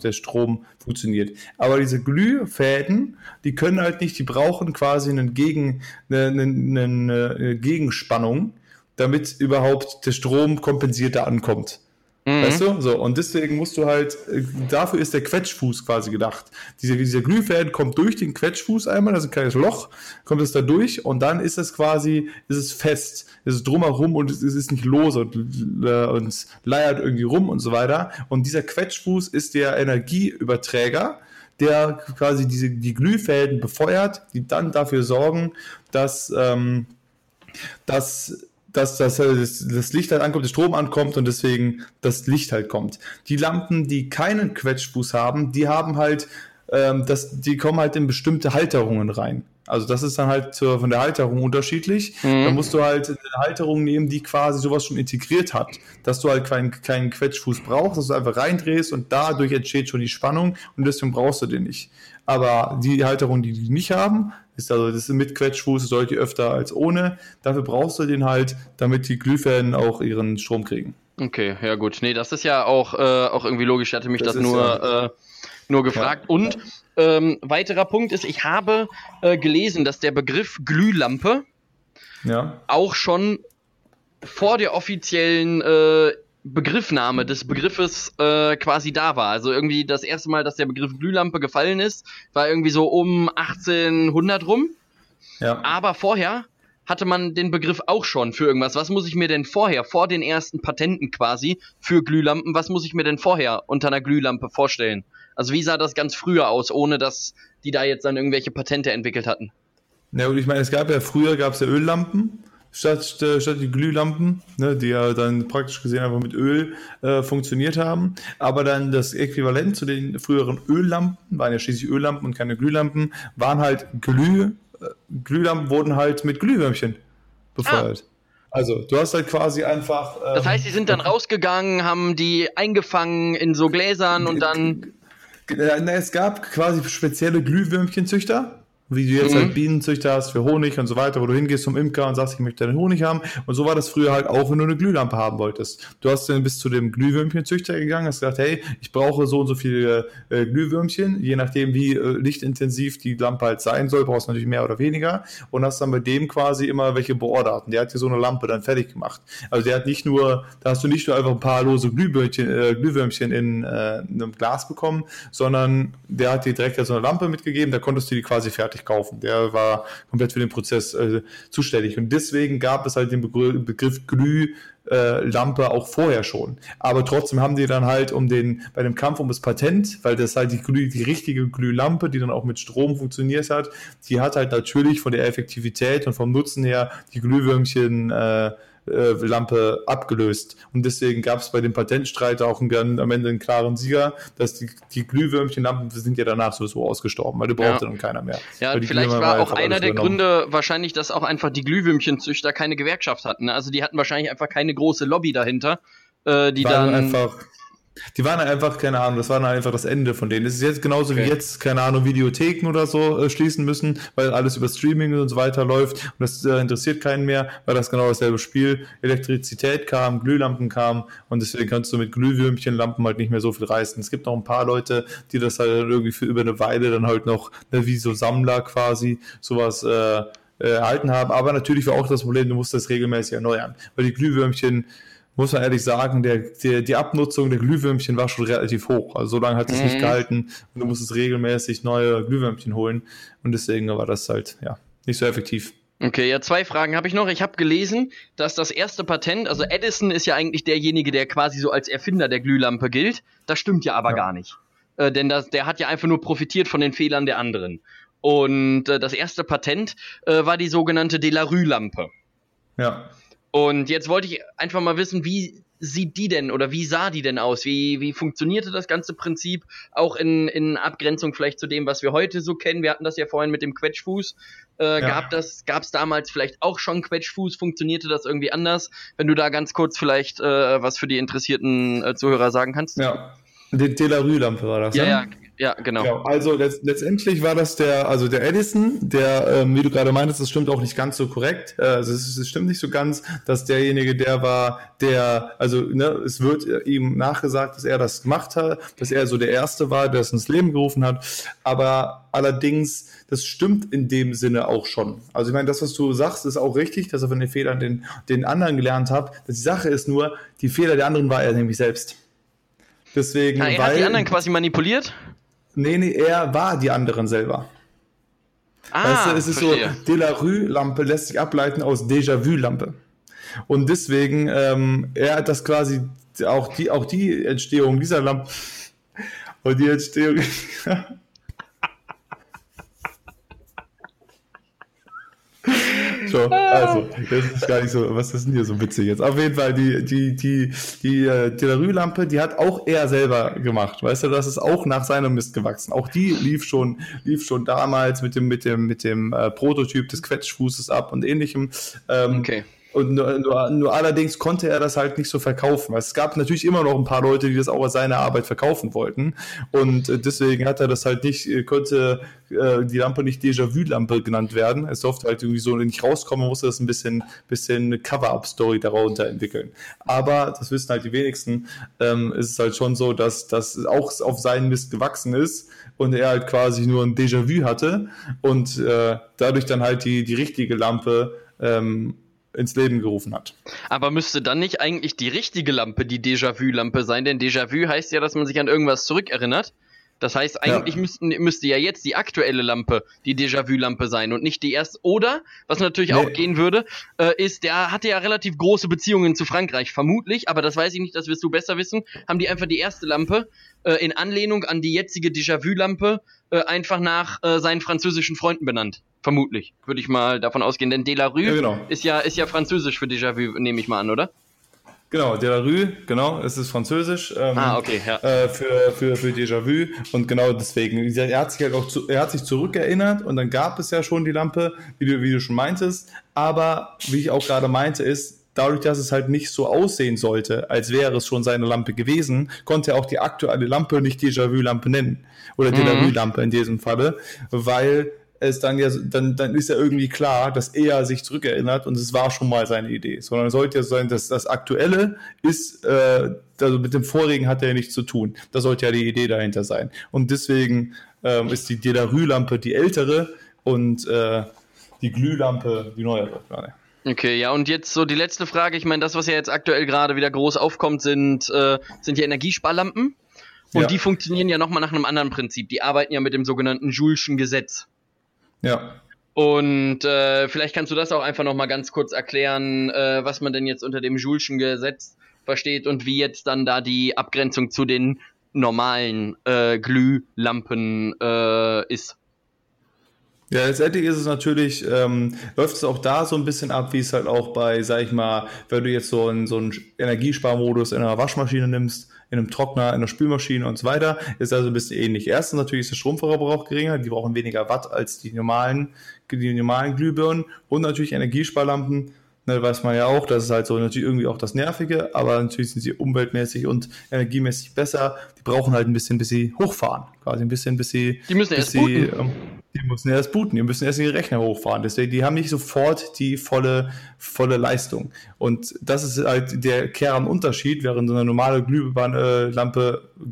der Strom funktioniert. Aber diese Glühfäden, die können halt nicht, die brauchen quasi einen Gegen, eine, eine, eine Gegenspannung, damit überhaupt der Strom kompensierter ankommt. Mhm. Weißt du? So, und deswegen musst du halt, äh, dafür ist der Quetschfuß quasi gedacht. Dieser, dieser Glühfäden kommt durch den Quetschfuß einmal, das ist ein kleines Loch, kommt es da durch und dann ist es quasi, ist es fest, ist es drumherum und es ist nicht lose und, äh, und leiert irgendwie rum und so weiter. Und dieser Quetschfuß ist der Energieüberträger, der quasi diese, die Glühfäden befeuert, die dann dafür sorgen, dass, ähm, dass dass das, das Licht halt ankommt, der Strom ankommt und deswegen das Licht halt kommt. Die Lampen, die keinen Quetschfuß haben, die haben halt, ähm, das, die kommen halt in bestimmte Halterungen rein. Also das ist dann halt von der Halterung unterschiedlich. Mhm. Da musst du halt eine Halterung nehmen, die quasi sowas schon integriert hat, dass du halt keinen, keinen Quetschfuß brauchst, dass du einfach reindrehst und dadurch entsteht schon die Spannung und deswegen brauchst du den nicht. Aber die Halterung, die die nicht haben, ist also das ist mit Quetschfuß, sollte öfter als ohne. Dafür brauchst du den halt, damit die Glühfäden auch ihren Strom kriegen. Okay, ja gut. Nee, das ist ja auch, äh, auch irgendwie logisch. Ich hatte mich das, das nur, ja. äh, nur gefragt. Ja. Und ähm, weiterer Punkt ist, ich habe äh, gelesen, dass der Begriff Glühlampe ja. auch schon vor der offiziellen äh, Begriffname des Begriffes äh, quasi da war. Also irgendwie das erste Mal, dass der Begriff Glühlampe gefallen ist, war irgendwie so um 1800 rum. Ja. Aber vorher hatte man den Begriff auch schon für irgendwas. Was muss ich mir denn vorher, vor den ersten Patenten quasi für Glühlampen, was muss ich mir denn vorher unter einer Glühlampe vorstellen? Also wie sah das ganz früher aus, ohne dass die da jetzt dann irgendwelche Patente entwickelt hatten? Ja, und ich meine, es gab ja früher gab es ja Öllampen statt, äh, statt die Glühlampen, ne, die ja dann praktisch gesehen einfach mit Öl äh, funktioniert haben. Aber dann das Äquivalent zu den früheren Öllampen, waren ja schließlich Öllampen und keine Glühlampen, waren halt Glüh, äh, Glühlampen wurden halt mit Glühwürmchen befeuert. Ah. Also, du hast halt quasi einfach. Ähm, das heißt, die sind dann rausgegangen, haben die eingefangen in so Gläsern und dann. Es gab quasi spezielle Glühwürmchenzüchter, wie du jetzt halt mhm. halt Bienenzüchter hast für Honig und so weiter, wo du hingehst zum Imker und sagst, ich möchte deinen Honig haben. Und so war das früher halt auch, wenn du eine Glühlampe haben wolltest. Du hast dann bis zu dem Glühwürmchenzüchter gegangen, hast gesagt, hey, ich brauche so und so viele äh, Glühwürmchen, je nachdem, wie äh, lichtintensiv die Lampe halt sein soll, brauchst du natürlich mehr oder weniger. Und hast dann bei dem quasi immer welche Bohrdaten. Der hat dir so eine Lampe dann fertig gemacht. Also der hat nicht nur, da hast du nicht nur einfach ein paar lose Glühwürmchen, äh, Glühwürmchen in, äh, in einem Glas bekommen, sondern der hat dir direkt so eine Lampe mitgegeben, da konntest du die quasi fertig fertig kaufen. Der war komplett für den Prozess äh, zuständig. Und deswegen gab es halt den Begr Begriff Glühlampe äh, auch vorher schon. Aber trotzdem haben die dann halt um den, bei dem Kampf um das Patent, weil das halt die, Glüh, die richtige Glühlampe, die dann auch mit Strom funktioniert hat, die hat halt natürlich von der Effektivität und vom Nutzen her die Glühwürmchen äh, äh, Lampe abgelöst. Und deswegen gab es bei dem Patentstreit auch einen, am Ende einen klaren Sieger, dass die, die Glühwürmchenlampen sind ja danach sowieso ausgestorben, weil du brauchte ja. dann keiner mehr. Ja, vielleicht war auch einer der Gründe wahrscheinlich, dass auch einfach die Glühwürmchenzüchter keine Gewerkschaft hatten. Also die hatten wahrscheinlich einfach keine große Lobby dahinter, äh, die War dann einfach die waren einfach, keine Ahnung, das war einfach das Ende von denen. Es ist jetzt genauso okay. wie jetzt, keine Ahnung, Videotheken oder so äh, schließen müssen, weil alles über Streaming und so weiter läuft und das äh, interessiert keinen mehr, weil das genau dasselbe Spiel. Elektrizität kam, Glühlampen kamen und deswegen kannst du mit Glühwürmchenlampen halt nicht mehr so viel reißen. Es gibt noch ein paar Leute, die das halt irgendwie für über eine Weile dann halt noch, ne, wie so Sammler quasi, sowas äh, äh erhalten haben. Aber natürlich war auch das Problem, du musst das regelmäßig erneuern, weil die Glühwürmchen muss man ehrlich sagen, der, der, die Abnutzung der Glühwürmchen war schon relativ hoch. Also so lange hat es mhm. nicht gehalten und du musstest regelmäßig neue Glühwürmchen holen und deswegen war das halt ja nicht so effektiv. Okay, ja, zwei Fragen habe ich noch. Ich habe gelesen, dass das erste Patent, also Edison ist ja eigentlich derjenige, der quasi so als Erfinder der Glühlampe gilt. Das stimmt ja aber ja. gar nicht. Äh, denn das, der hat ja einfach nur profitiert von den Fehlern der anderen. Und äh, das erste Patent äh, war die sogenannte Delarue-Lampe. Ja. Und jetzt wollte ich einfach mal wissen, wie sieht die denn oder wie sah die denn aus? Wie, wie funktionierte das ganze Prinzip auch in, in Abgrenzung vielleicht zu dem, was wir heute so kennen? Wir hatten das ja vorhin mit dem Quetschfuß. Äh, ja. Gab das, gab es damals vielleicht auch schon Quetschfuß? Funktionierte das irgendwie anders? Wenn du da ganz kurz vielleicht äh, was für die interessierten äh, Zuhörer sagen kannst. Ja, die Delarue-Lampe war das. Ja, ja, ja, genau. Ja, also letzt, letztendlich war das der, also der Edison, der, ähm, wie du gerade meintest, das stimmt auch nicht ganz so korrekt. Äh, also es, es, stimmt nicht so ganz, dass derjenige, der war, der, also ne, es wird ihm nachgesagt, dass er das gemacht hat, dass er so der Erste war, der es ins Leben gerufen hat. Aber allerdings, das stimmt in dem Sinne auch schon. Also ich meine, das, was du sagst, ist auch richtig, dass er von den Fehlern den, den anderen gelernt hat. Die Sache ist nur, die Fehler der anderen war er nämlich selbst. Deswegen, ah, er weil, hat die anderen quasi manipuliert? Nee, nee, er war die anderen selber. Ah, weißt du, es ist verstehe. so, Delarue-Lampe lässt sich ableiten aus Déjà-vu-Lampe. Und deswegen, ähm, er hat das quasi, auch die, auch die Entstehung dieser Lampe und die Entstehung So, also, das ist gar nicht so, was ist denn hier so witzig jetzt? Auf jeden Fall, die, die, die, die äh, Delarue-Lampe, die hat auch er selber gemacht, weißt du, das ist auch nach seinem Mist gewachsen. Auch die lief schon, lief schon damals mit dem, mit dem, mit dem äh, Prototyp des Quetschfußes ab und ähnlichem. Ähm, okay. Und nur, nur, nur, allerdings konnte er das halt nicht so verkaufen. Es gab natürlich immer noch ein paar Leute, die das auch als seine Arbeit verkaufen wollten. Und äh, deswegen hat er das halt nicht, äh, konnte äh, die Lampe nicht Déjà-vu-Lampe genannt werden. Es durfte halt irgendwie so nicht rauskommen, musste das ein bisschen, bisschen Cover-Up-Story darunter entwickeln. Aber, das wissen halt die wenigsten, ähm, ist es halt schon so, dass das auch auf seinen Mist gewachsen ist und er halt quasi nur ein Déjà-vu hatte und äh, dadurch dann halt die, die richtige Lampe ähm, ins Leben gerufen hat. Aber müsste dann nicht eigentlich die richtige Lampe die Déjà-vu-Lampe sein? Denn Déjà-vu heißt ja, dass man sich an irgendwas zurückerinnert. Das heißt, eigentlich ja. müssten, müsste ja jetzt die aktuelle Lampe die Déjà-vu-Lampe sein und nicht die erste. Oder, was natürlich nee. auch gehen würde, äh, ist, der hatte ja relativ große Beziehungen zu Frankreich, vermutlich, aber das weiß ich nicht, das wirst du besser wissen, haben die einfach die erste Lampe äh, in Anlehnung an die jetzige Déjà-vu-Lampe äh, einfach nach äh, seinen französischen Freunden benannt. Vermutlich, würde ich mal davon ausgehen. Denn Delarue ja, genau. ist, ja, ist ja französisch für Déjà-vu, nehme ich mal an, oder? Genau, Delarue, genau, es ist französisch. Ähm, ah, okay, ja. Äh, für, für, für Déjà-vu und genau deswegen. Er hat sich halt auch zu, er hat sich zurückerinnert und dann gab es ja schon die Lampe, wie du, wie du schon meintest. Aber wie ich auch gerade meinte, ist, dadurch, dass es halt nicht so aussehen sollte, als wäre es schon seine Lampe gewesen, konnte er auch die aktuelle Lampe nicht Déjà-vu-Lampe nennen. Oder mhm. Déjà-vu-Lampe in diesem Falle, weil es dann ja, dann, dann ist ja irgendwie klar, dass er sich zurückerinnert und es war schon mal seine Idee. Sondern es sollte ja sein, dass das Aktuelle ist, äh, also mit dem vorigen hat er ja nichts zu tun. Das sollte ja die Idee dahinter sein. Und deswegen ähm, ist die Delarue-Lampe die ältere und äh, die Glühlampe die neuere. Okay, ja, und jetzt so die letzte Frage. Ich meine, das, was ja jetzt aktuell gerade wieder groß aufkommt, sind, äh, sind ja Energiesparlampen. Und ja. die funktionieren ja nochmal nach einem anderen Prinzip. Die arbeiten ja mit dem sogenannten Joule'schen Gesetz. Ja. Und äh, vielleicht kannst du das auch einfach nochmal ganz kurz erklären, äh, was man denn jetzt unter dem Joule'schen Gesetz versteht und wie jetzt dann da die Abgrenzung zu den normalen äh, Glühlampen äh, ist. Ja, letztendlich ist es natürlich, ähm, läuft es auch da so ein bisschen ab, wie es halt auch bei, sag ich mal, wenn du jetzt so einen, so einen Energiesparmodus in einer Waschmaschine nimmst, in einem Trockner, in einer Spülmaschine und so weiter, ist also ein bisschen ähnlich. Erstens natürlich ist der Stromverbrauch geringer, die brauchen weniger Watt als die normalen, die normalen Glühbirnen und natürlich Energiesparlampen ne, weiß man ja auch, das ist halt so natürlich irgendwie auch das Nervige, aber natürlich sind sie umweltmäßig und energiemäßig besser. Die brauchen halt ein bisschen, bis sie hochfahren, quasi ein bisschen, bis sie. Die müssen erst booten. ähm, die müssen erst booten, die müssen erst den Rechner hochfahren. Deswegen, die haben nicht sofort die volle, volle Leistung. Und das ist halt der Kernunterschied, während so eine normale Glühbirne,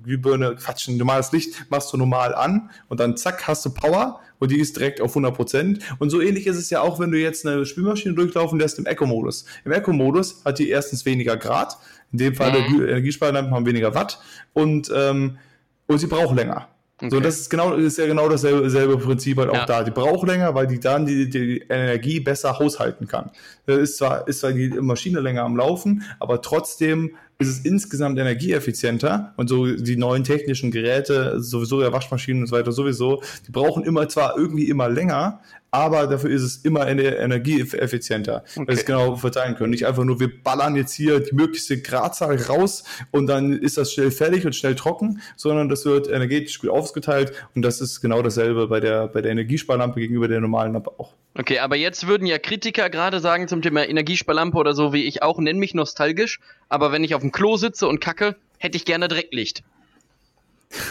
Glühbirne, Quatsch, ein normales Licht machst du normal an und dann zack, hast du Power und die ist direkt auf 100%. Und so ähnlich ist es ja auch, wenn du jetzt eine Spülmaschine durchlaufen lässt im Eco-Modus. Im Eco-Modus hat die erstens weniger Grad, in dem Fall mhm. Energiesparlampen haben weniger Watt und, ähm, und sie braucht länger. Okay. So, das ist genau, ist ja genau dasselbe, Prinzip halt auch ja. da. Die braucht länger, weil die dann die, die Energie besser haushalten kann. Ist zwar, ist zwar die Maschine länger am Laufen, aber trotzdem ist es insgesamt energieeffizienter und so die neuen technischen Geräte, sowieso ja Waschmaschinen und so weiter sowieso, die brauchen immer zwar irgendwie immer länger, aber dafür ist es immer energieeffizienter, okay. weil sie es genau verteilen können. Nicht einfach nur, wir ballern jetzt hier die möglichste Gradzahl raus und dann ist das schnell fertig und schnell trocken, sondern das wird energetisch gut aufgeteilt und das ist genau dasselbe bei der, bei der Energiesparlampe gegenüber der normalen Lampe auch. Okay, aber jetzt würden ja Kritiker gerade sagen zum Thema Energiesparlampe oder so wie ich auch, nenn mich nostalgisch, aber wenn ich auf dem Klo sitze und kacke, hätte ich gerne Direktlicht.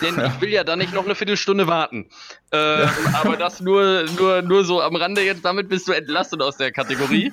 Denn ich will ja da nicht noch eine Viertelstunde warten. Äh, ja. Aber das nur, nur, nur so am Rande jetzt, damit bist du entlastet aus der Kategorie.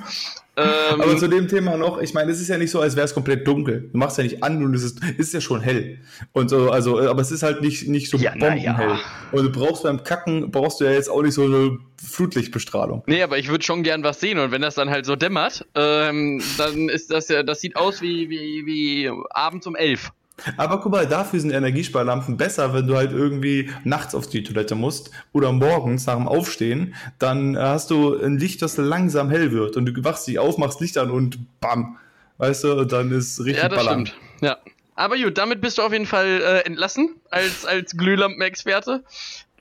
Ähm, aber zu dem Thema noch, ich meine, es ist ja nicht so, als wäre es komplett dunkel. Du machst ja nicht an und es ist, ist ja schon hell. Und so, also, aber es ist halt nicht, nicht so ja, bombenhell. Ja. Und du brauchst beim Kacken, brauchst du ja jetzt auch nicht so eine Flutlichtbestrahlung. Nee, aber ich würde schon gern was sehen und wenn das dann halt so dämmert, ähm, dann ist das ja, das sieht aus wie, wie, wie abends um elf. Aber guck mal, dafür sind Energiesparlampen besser, wenn du halt irgendwie nachts auf die Toilette musst oder morgens nach dem Aufstehen, dann hast du ein Licht, das langsam hell wird und du wachst dich auf, machst Licht an und bam, weißt du, dann ist richtig Ja, das ballern. stimmt, ja. Aber gut, damit bist du auf jeden Fall äh, entlassen als, als Glühlampenexperte.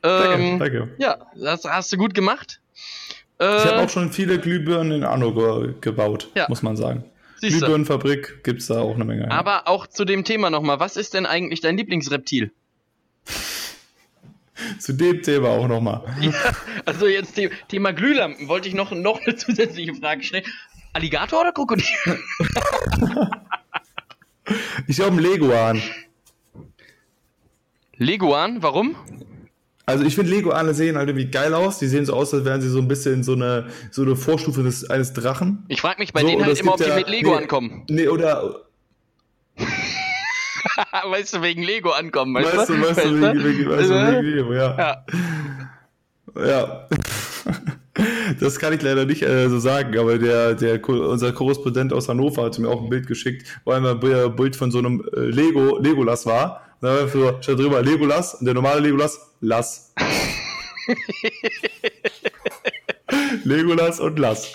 Ähm, danke, danke. Ja, das hast du gut gemacht. Äh, ich habe auch schon viele Glühbirnen in Anno ge gebaut, ja. muss man sagen. Glühbirnenfabrik gibt es da auch eine Menge. Aber auch zu dem Thema nochmal, was ist denn eigentlich dein Lieblingsreptil? zu dem Thema auch nochmal. Ja, also jetzt Thema Glühlampen, wollte ich noch, noch eine zusätzliche Frage stellen. Alligator oder Krokodil? ich glaube Leguan. Leguan, warum? Also ich finde Lego alle sehen halt irgendwie geil aus. Die sehen so aus, als wären sie so ein bisschen so eine so eine Vorstufe des, eines Drachen. Ich frage mich bei so, denen halt immer, ob die ja, mit Lego nee, ankommen. Nee, oder weißt du, wegen Lego ankommen, weißt, weißt du? Weißt du, wegen, wegen, weißt du, wegen Lego, ja. Ja. ja. Das kann ich leider nicht äh, so sagen, aber der, der, unser Korrespondent aus Hannover hat mir auch ein Bild geschickt, wo einmal ein Bild von so einem äh, Lego, Legolas war Ne, so, steht drüber Legolas und der normale Legolas, Lass. Legolas und Lass.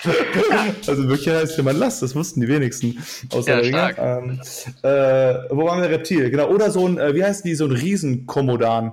Also wirklich heißt der Mann Lass, das wussten die wenigsten. Außer Ja, der ähm, äh, Wo waren wir? Reptil, genau. Oder so ein, äh, wie heißt die, so ein Riesenkomodan.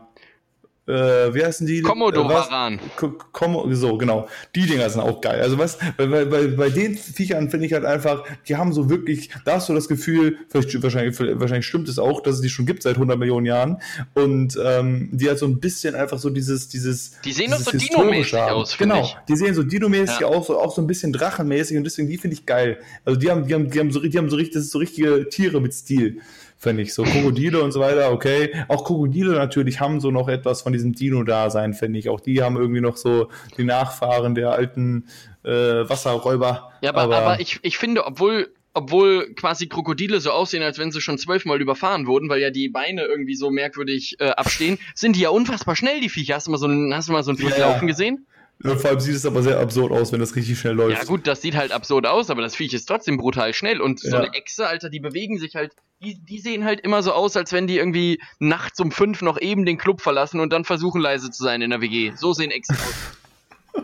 Äh, wie heißen die? Komodo-Varan. Äh, was? Komo, so, genau. Die Dinger sind auch geil. Also was, bei, bei, bei den Viechern finde ich halt einfach, die haben so wirklich, da hast du das Gefühl, vielleicht, wahrscheinlich, wahrscheinlich stimmt es auch, dass es die schon gibt seit 100 Millionen Jahren und ähm, die halt so ein bisschen einfach so dieses, dieses Die sehen doch dieses so Historische Dino-mäßig aus, Genau, ich. die sehen so Dino-mäßig Ja. aus, so, auch so ein bisschen Drachenmäßig und deswegen die finde ich geil. Also die haben, die haben, die haben so, die haben so richtig, das ist so richtige Tiere mit Stil. Finde ich so. Krokodile und so weiter, okay. Auch Krokodile natürlich haben so noch etwas von diesem Dino-Dasein, finde ich. Auch die haben irgendwie noch so die Nachfahren der alten äh, Wasserräuber. Ja, aber, aber, ich, ich finde, obwohl, obwohl quasi Krokodile so aussehen, als wenn sie schon zwölfmal überfahren wurden, weil ja die Beine irgendwie so merkwürdig äh, abstehen, sind die ja unfassbar schnell, die Viecher. Hast du mal so einen, hast du mal so einen Fluss Ja. laufen gesehen? Ja, vor allem sieht es aber sehr absurd aus, wenn das richtig schnell läuft. Ja gut, das sieht halt absurd aus, aber das Viech ist trotzdem brutal schnell und so Ja. eine Echse, Alter, die bewegen sich halt, die, die sehen halt immer so aus, als wenn die irgendwie nachts um fünf noch eben den Club verlassen und dann versuchen leise zu sein in der WG. So sehen Echsen aus.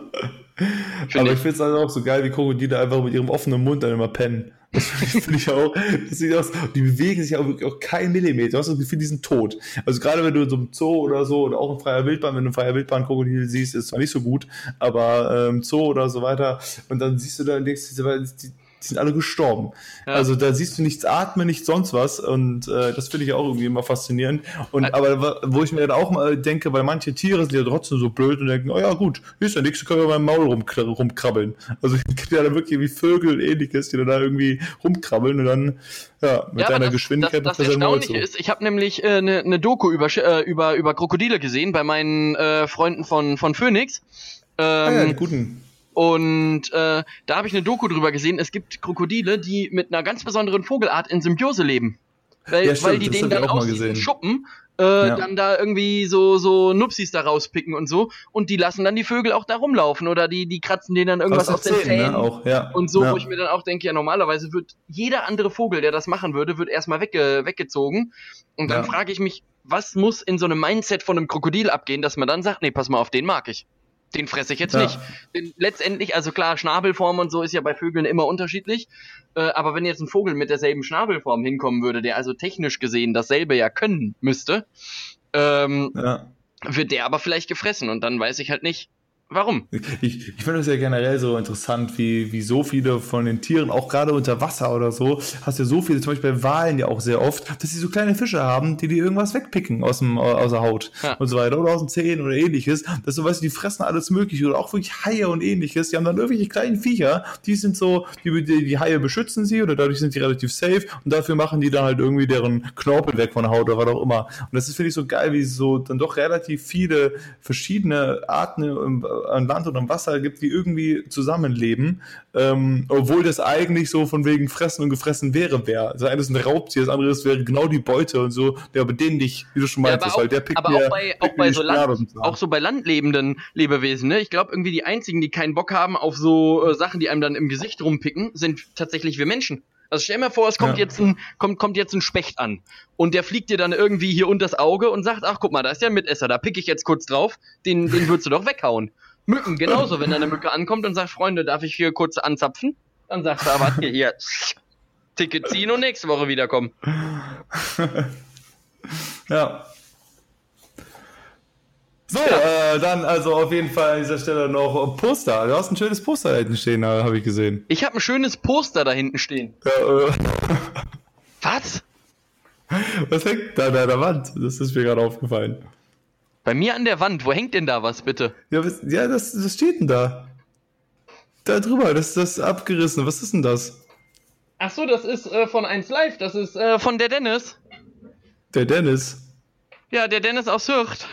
aber Finde ich ich. finde es halt auch so geil, wie Krokodile einfach mit ihrem offenen Mund dann immer pennen. Das finde ich, auch. Das sieht aus, die bewegen sich auch wirklich auch keinen Millimeter. Du hast das Gefühl, die sind tot. Also gerade wenn du in so einem Zoo oder so oder auch in freier Wildbahn, wenn du in freier Wildbahn Krokodil siehst, ist zwar nicht so gut, aber ähm, Zoo oder so weiter. Und dann siehst du da und denkst, die, die sind alle gestorben. Ja. Also da siehst du nichts atmen, nichts sonst was. Und äh, das finde ich auch irgendwie immer faszinierend. Und aber wo ich mir dann auch mal denke, weil manche Tiere sind ja trotzdem so blöd und denken, oh ja gut, hier ist der nächste, können wir beim Maul rumkra- rumkrabbeln. Also es gibt ja da wirklich wie Vögel und ähnliches, die dann da irgendwie rumkrabbeln und dann ja, mit Ja, deiner das, Geschwindigkeit das, das Maul Erstaunliche zu. ist, ich habe nämlich eine äh, ne ne Doku über, äh, über, über Krokodile gesehen bei meinen äh, Freunden von, von Phoenix. Ähm, Ah, ja, die guten. Und äh, da habe ich eine Doku drüber gesehen. Es gibt Krokodile, die mit einer ganz besonderen Vogelart in Symbiose leben. Weil, Ja, stimmt, weil die ich dann aus diesen gesehen. Schuppen äh, Ja. dann da irgendwie so, so Nupsis da rauspicken und so. Und die lassen dann die Vögel auch da rumlaufen oder die, die kratzen denen dann irgendwas aus, den Zähnen. ne? Auch, ja. Und so, wo ich mir dann auch denke, ja, normalerweise wird jeder andere Vogel, der das machen würde, wird erstmal wegge weggezogen. Und dann frage ich mich, was muss in so einem Mindset von einem Krokodil abgehen, dass man dann sagt, nee, pass mal auf, den mag ich. Den fresse ich jetzt Ja. nicht. Denn letztendlich, also klar, Schnabelform und so ist ja bei Vögeln immer unterschiedlich. Äh, aber wenn jetzt ein Vogel mit derselben Schnabelform hinkommen würde, der also technisch gesehen dasselbe ja können müsste, ähm, ja. wird der aber vielleicht gefressen und dann weiß ich halt nicht, warum. Ich, ich finde das ja generell so interessant, wie, wie so viele von den Tieren, auch gerade unter Wasser oder so, hast du so viele, zum Beispiel bei Walen ja auch sehr oft, dass sie so kleine Fische haben, die die irgendwas wegpicken aus, dem, aus der Haut Ja. und so weiter oder aus den Zähnen oder ähnliches. Dass du weißt, die fressen alles mögliche oder auch wirklich Haie und ähnliches. Die haben dann irgendwelche kleinen Viecher, die sind so, die, die, die Haie beschützen sie oder dadurch sind sie relativ safe und dafür machen die dann halt irgendwie deren Knorpel weg von der Haut oder was auch immer. Und das ist, finde ich, so geil, wie es so dann doch relativ viele verschiedene Arten im, an Land und am Wasser gibt, die irgendwie zusammenleben, ähm, obwohl das eigentlich so von wegen fressen und gefressen wäre, wäre. Das eine ist ein Raubtier, das andere ist, wäre genau die Beute und so, der aber den nicht, wie du schon Ja, meintest, aber weil der pickt aber mir, auch bei- auch mir bei so Land- auch so bei landlebenden Lebewesen, ne? Ich glaube irgendwie die einzigen, die keinen Bock haben auf so äh, Sachen, die einem dann im Gesicht rumpicken, sind tatsächlich wir Menschen. Also stell dir mal vor, es kommt Ja. jetzt ein kommt kommt jetzt ein Specht an und der fliegt dir dann irgendwie hier unters Auge und sagt, ach guck mal, da ist ja ein Mitesser, da pick ich jetzt kurz drauf, den den würdest du doch weghauen. Mücken genauso, wenn da eine Mücke ankommt und sagt, Freunde, darf ich hier kurz anzapfen? Dann sagst du aber hier, hier Ticket ziehen und nächste Woche wiederkommen. Ja. So, äh, dann also auf jeden Fall an dieser Stelle noch ein Poster. Du hast ein schönes Poster da hinten stehen, habe ich gesehen. Ich habe ein schönes Poster da hinten stehen. Ja, äh, Was? was hängt da an der Wand? Das ist mir gerade aufgefallen. Bei mir an der Wand, wo hängt denn da was, bitte? Ja, was, ja das, das steht denn da? Da drüber, das ist das abgerissen. Was ist denn das? Ach so, das ist äh, von 1 Live, das ist äh, von der Dennis. Der Dennis. Ja, der Dennis aus Hürth.